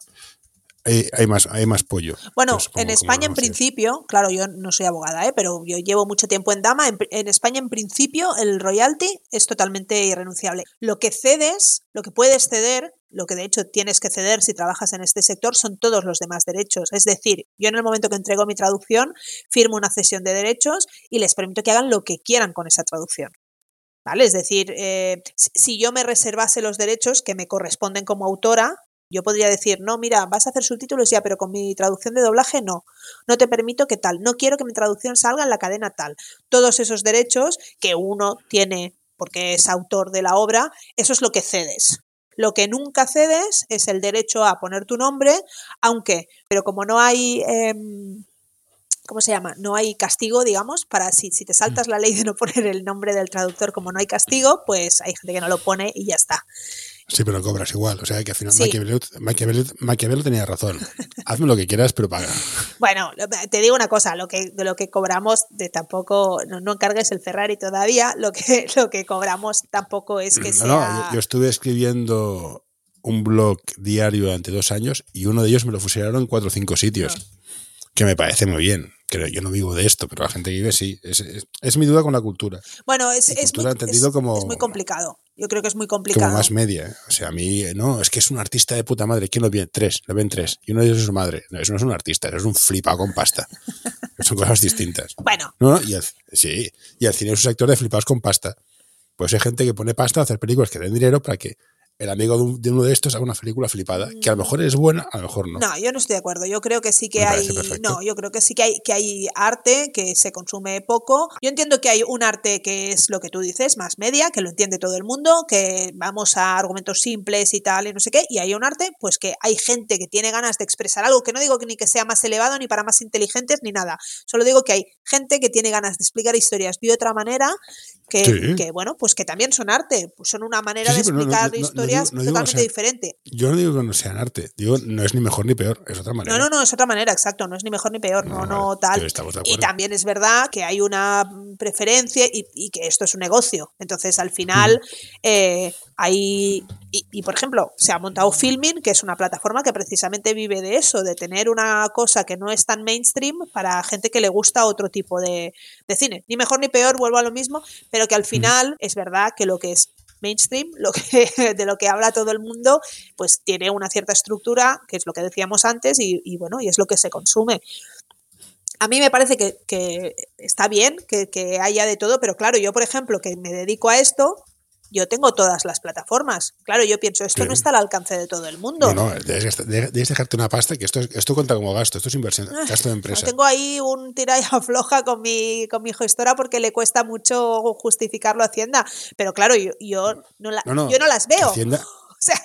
hay, hay más, hay más pollo. Bueno, como- en España en principio, claro, yo no soy abogada, ¿eh? pero yo llevo mucho tiempo en Dama, en, España en principio el royalty es totalmente irrenunciable. Lo que cedes, lo que puedes ceder, lo que de hecho tienes que ceder si trabajas en este sector son todos los demás derechos. Es decir, yo en el momento que entrego mi traducción, firmo una cesión de derechos y les permito que hagan lo que quieran con esa traducción. ¿Vale? Es decir, eh, si yo me reservase los derechos que me corresponden como autora, yo podría decir, no, mira, vas a hacer subtítulos ya, pero con mi traducción de doblaje no. No te permito que tal. No quiero que mi traducción salga en la cadena tal. Todos esos derechos que uno tiene porque es autor de la obra, eso es lo que cedes. Lo que nunca cedes es el derecho a poner tu nombre, aunque, pero como no hay, em, ¿cómo se llama? No hay castigo, digamos, para si, si te saltas la ley de no poner el nombre del traductor, como no hay castigo, pues hay gente que no lo pone y ya está. Sí, pero cobras igual. O sea que al final Sí. Maquiavelo, Maquiavelo- Maquiavelo tenía razón. Hazme lo que quieras, pero paga. (laughs) Bueno, te digo una cosa, lo que, de lo que cobramos, de tampoco, no, no encargues el Ferrari todavía, lo que, (laughs) lo que cobramos tampoco es que No, sea... no, yo, yo estuve escribiendo un blog diario durante dos años y uno de ellos me lo fusilaron en cuatro o cinco sitios. Que me parece muy bien. Creo, yo no vivo de esto, pero la gente que vive sí. Es, es- es mi duda con la cultura. Bueno, es, cultura muy, entendido es- como- es muy complicado. Yo creo que es muy Como complicado. más media. ¿eh? O sea, a mí, no, es que es un artista de puta madre. ¿Quién lo ve? Tres, lo ven tres. Y uno de ellos es su madre. No, eso no es un artista, eso es un flipado con pasta. (laughs) Son cosas distintas. Bueno, No, no, y el, sí, y el cine es un sector de flipados con pasta. Pues hay gente que pone pasta a hacer películas que den dinero para que el amigo de, un- de uno de estos haga una película flipada, que a lo mejor es buena, a lo mejor no. no, yo no estoy de acuerdo. Yo creo que sí que Me hay. No, yo creo que sí que hay, que hay arte que se consume poco. Yo entiendo que hay un arte que es lo que tú dices, más media, que lo entiende todo el mundo, que vamos a argumentos simples y tal, y no sé qué. Y hay un arte, pues que hay gente que tiene ganas de expresar algo que no digo que ni que sea más elevado, ni para más inteligentes, ni nada. Solo digo que hay gente que tiene ganas de explicar historias de otra manera. Que, Sí. que, bueno, pues que también son arte, pues son una manera Sí, sí, de pero no- no- explicar no historias no digo, totalmente sea, diferente. Yo no digo que no sean arte, digo, no es ni mejor ni peor, es otra manera. No, no, no, es otra manera, exacto, no es ni mejor ni peor, no, No, tal. Y también es verdad que hay una mm, preferencia y, y que esto es un negocio. Entonces, al final, eh, hay. Y, y, por ejemplo, se ha montado Filming, que es una plataforma que precisamente vive de eso, de tener una cosa que no es tan mainstream para gente que le gusta otro tipo de, de cine. Ni mejor ni peor, vuelvo a lo mismo, pero que al final es verdad que lo que es mainstream, lo que, (laughs) de lo que habla todo el mundo, pues tiene una cierta estructura, que es lo que decíamos antes, y, y bueno, y es lo que se consume. A mí me parece que, que está bien que, que haya de todo, pero claro, yo, por ejemplo, que me dedico a esto, yo tengo todas las plataformas. Claro, yo pienso, esto Sí. no está al alcance de todo el mundo. No, no, debes, dejarte una pasta que esto, es- esto cuenta como gasto, esto es inversión, gasto de empresa. tengo ahí un tira y afloja con mi, con mi gestora porque le cuesta mucho justificarlo a Hacienda. Pero claro, yo, yo, no, la- No, no, yo no las veo. Hacienda- (laughs) O sea,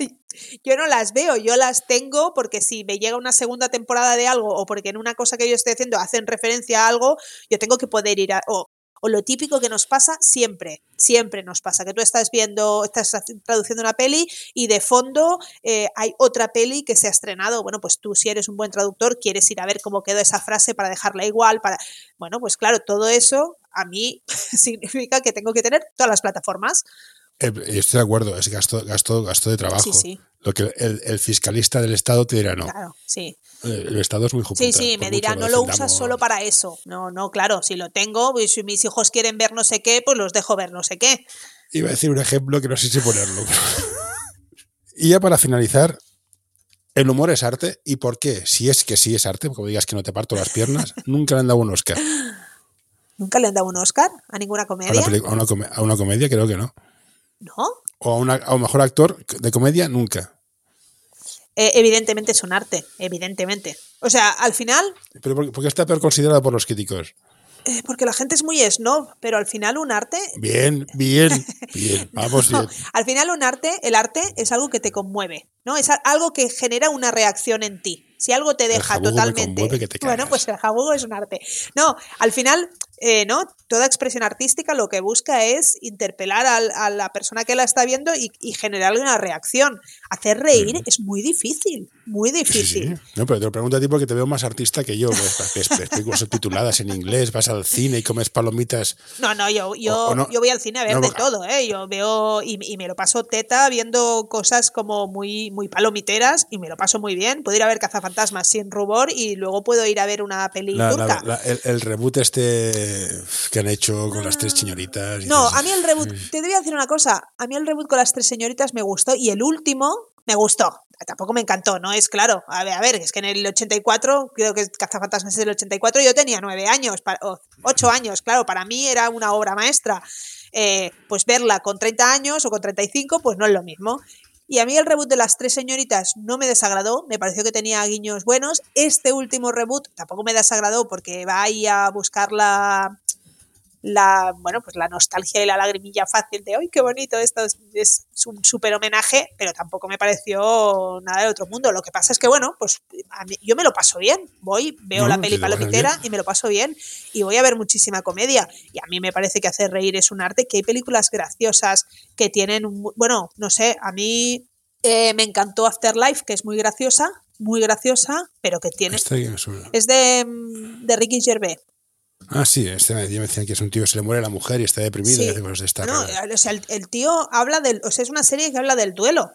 yo no las veo, yo las tengo porque si me llega una segunda temporada de algo o porque en una cosa que yo estoy haciendo hacen referencia a algo, yo tengo que poder ir a... O, o lo típico que nos pasa siempre, siempre nos pasa, que tú estás viendo, estás traduciendo una peli y de fondo eh, hay otra peli que se ha estrenado. Bueno, pues tú si eres un buen traductor quieres ir a ver cómo quedó esa frase para dejarla igual, para... Bueno, pues claro, todo eso a mí (laughs) significa que tengo que tener todas las plataformas. Eh, yo estoy de acuerdo, es gasto, gasto, gasto de trabajo. Sí, sí. Lo que el, el fiscalista del Estado te dirá no. Claro, sí. Eh, El Estado es muy justo. Sí, sí, me dirá, no lo usas solo para eso. No, no, claro, si lo tengo, y si mis hijos quieren ver no sé qué, pues los dejo ver no sé qué. Iba a decir un ejemplo que no sé si ponerlo. (laughs) y ya para finalizar, el humor es arte. ¿Y por qué? Si es que sí es arte, como digas que no te parto las piernas, (laughs) nunca le han dado un Oscar. ¿Nunca le han dado un Oscar a ninguna comedia? a una come- a una comedia creo que no. No. O a, una, a un mejor actor de comedia nunca. Eh, evidentemente es un arte, evidentemente. O sea, al final, Pero ¿por, por qué está peor considerado por los críticos? eh, porque la gente es muy snob, pero al final un arte Bien, bien, bien. (laughs) Vamos No, bien. al final un arte, el arte es algo que te conmueve, ¿no? Es algo que genera una reacción en ti. Si algo te deja totalmente. conmueve que te bueno, pues el jabugo es un arte. No, al final, eh, ¿no? Toda expresión artística lo que busca es interpelar al- a la persona que la está viendo y, y generarle una reacción. Hacer reír es muy difícil, muy. Sí, difícil. sí. No, pero te lo pregunto a ti porque te veo más artista que yo. Películas subtituladas en inglés, vas al cine y comes palomitas. No, no, yo, yo, O- o no- yo voy al cine a ver no, de porque- todo, ¿eh? Yo veo y, y me lo paso teta viendo cosas como muy, muy palomiteras y me lo paso muy bien. Puedo ir a ver Cazafantasmas sin rubor y luego puedo ir a ver una peli La- la- turca. la- el, el reboot este que han hecho con las tres señoritas. y no, a mí el reboot, te voy a decir una cosa, a mí el reboot con las tres señoritas me gustó y el último me gustó. Tampoco me encantó, ¿no? Es claro. A ver, a ver, es que en el 84, creo que Cazafantasmas es del 84, yo tenía nueve años, o ocho años, claro, para mí era una obra maestra. Eh, pues verla con 30 años o con 35, pues no es lo mismo. Y a mí el reboot de las tres señoritas no me desagradó, me pareció que tenía guiños buenos. Este último reboot tampoco me desagradó porque va ahí a buscar la, la, bueno, pues la nostalgia y la lagrimilla fácil de, ¡ay, qué bonito! Esto es, un súper homenaje, pero tampoco me pareció nada de otro mundo. Lo que pasa es que, bueno, pues yo me lo paso bien. Voy, veo la peli palopitera y me lo paso bien. Y voy a ver muchísima comedia. Y a mí me parece que hacer reír es un arte, que hay películas graciosas que tienen, bueno, no sé, a mí eh, me encantó Afterlife, que es muy graciosa, muy graciosa, pero que tiene... Es de, mm, de Ricky Gervais. Ah, sí, este me decían que es un tío que se le muere la mujer y está deprimido y hace cosas de esta No, o sea, el, tío habla del. O sea, es una serie que habla del duelo.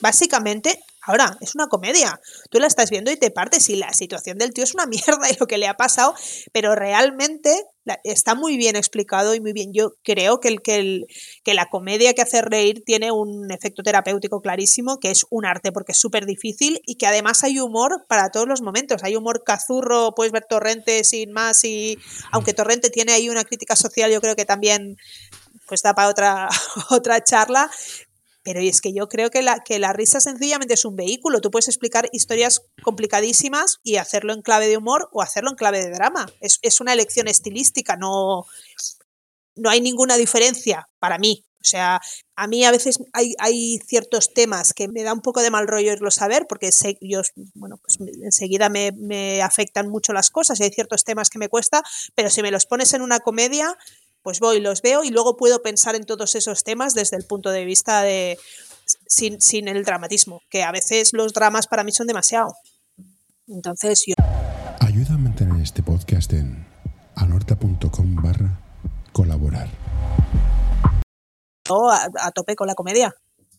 Básicamente, ahora, es una comedia. Tú la estás viendo y te partes y la situación del tío es una (laughs) mierda y lo que le ha pasado, pero realmente está muy bien explicado y muy bien. Yo creo que, el, que, el, que la comedia que hace reír tiene un efecto terapéutico clarísimo, que es un arte porque es súper difícil y que además hay humor para todos los momentos. Hay humor cazurro, puedes ver Torrente sin más y aunque Torrente tiene ahí una crítica social, yo creo que también pues da para otra, (laughs) otra charla, pero es que yo creo que la, que la risa sencillamente es un vehículo. Tú puedes explicar historias complicadísimas y hacerlo en clave de humor o hacerlo en clave de drama. Es, es una elección estilística, no, no hay ninguna diferencia para mí. O sea, a mí a veces hay, hay, ciertos temas que me da un poco de mal rollo irlo saber, porque sé, yo, bueno, pues enseguida me, me, afectan mucho las cosas y hay ciertos temas que me cuesta, pero si me los pones en una comedia, pues voy, los veo y luego puedo pensar en todos esos temas desde el punto de vista de sin, sin el dramatismo, que a veces los dramas para mí son demasiado. Entonces yo... Ayuda a mantener este podcast en anorta.com barra colaborar. A, a tope con la comedia.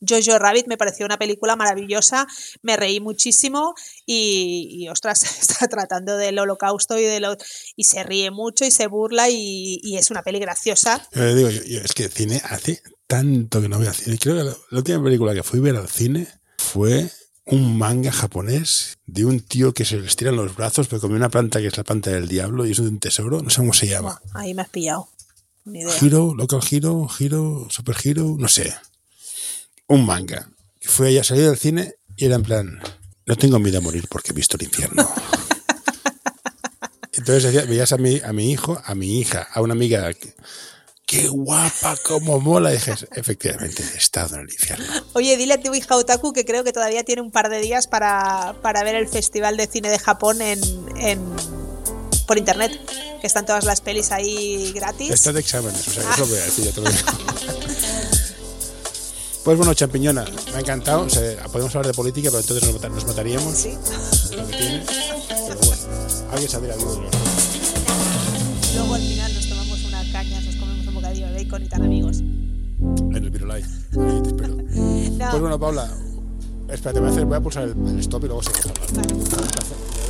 Jojo Rabbit me pareció una película maravillosa, me reí muchísimo y, ostras, (laughs) está tratando del holocausto y de lo, y se ríe mucho y se burla y, es una peli graciosa. Yo digo, es que el cine hace tanto que no veo cine. Creo que la, última película que fui a ver al cine fue un manga japonés de un tío que se le estiran los brazos, pero come una planta que es la planta del diablo y es un tesoro, no sé cómo se llama. Ahí me has pillado. Hero, Local Hero, Hero, Super Hero, no sé un manga. Que fue ella salir del cine y era en plan, no tengo miedo a morir porque he visto el infierno. (laughs) Entonces veías a mi, a mi hijo, a mi hija, a una amiga, qué guapa, cómo mola. Y dije, efectivamente, he estado en el infierno. Oye, dile a tu hija Otaku que creo que todavía tiene un par de días para, para ver el Festival de Cine de Japón en, en, por internet, que están todas las pelis ahí gratis. Está de exámenes, o sea, eso lo voy a decir, ya te lo digo. (laughs) Pues bueno, champiñona, me ha encantado. podemos hablar de política, pero entonces nos, mataríamos. Sí. Lo que tiene. Pero bueno, alguien saldrá vivo de Luego al final nos tomamos una caña, nos comemos un bocadillo de bacon y tan amigos. En el Virulai. Ahí te espero. Pues bueno, Paula, espérate, voy a, hacer, voy a pulsar el, stop y luego seguimos hablando. Vale.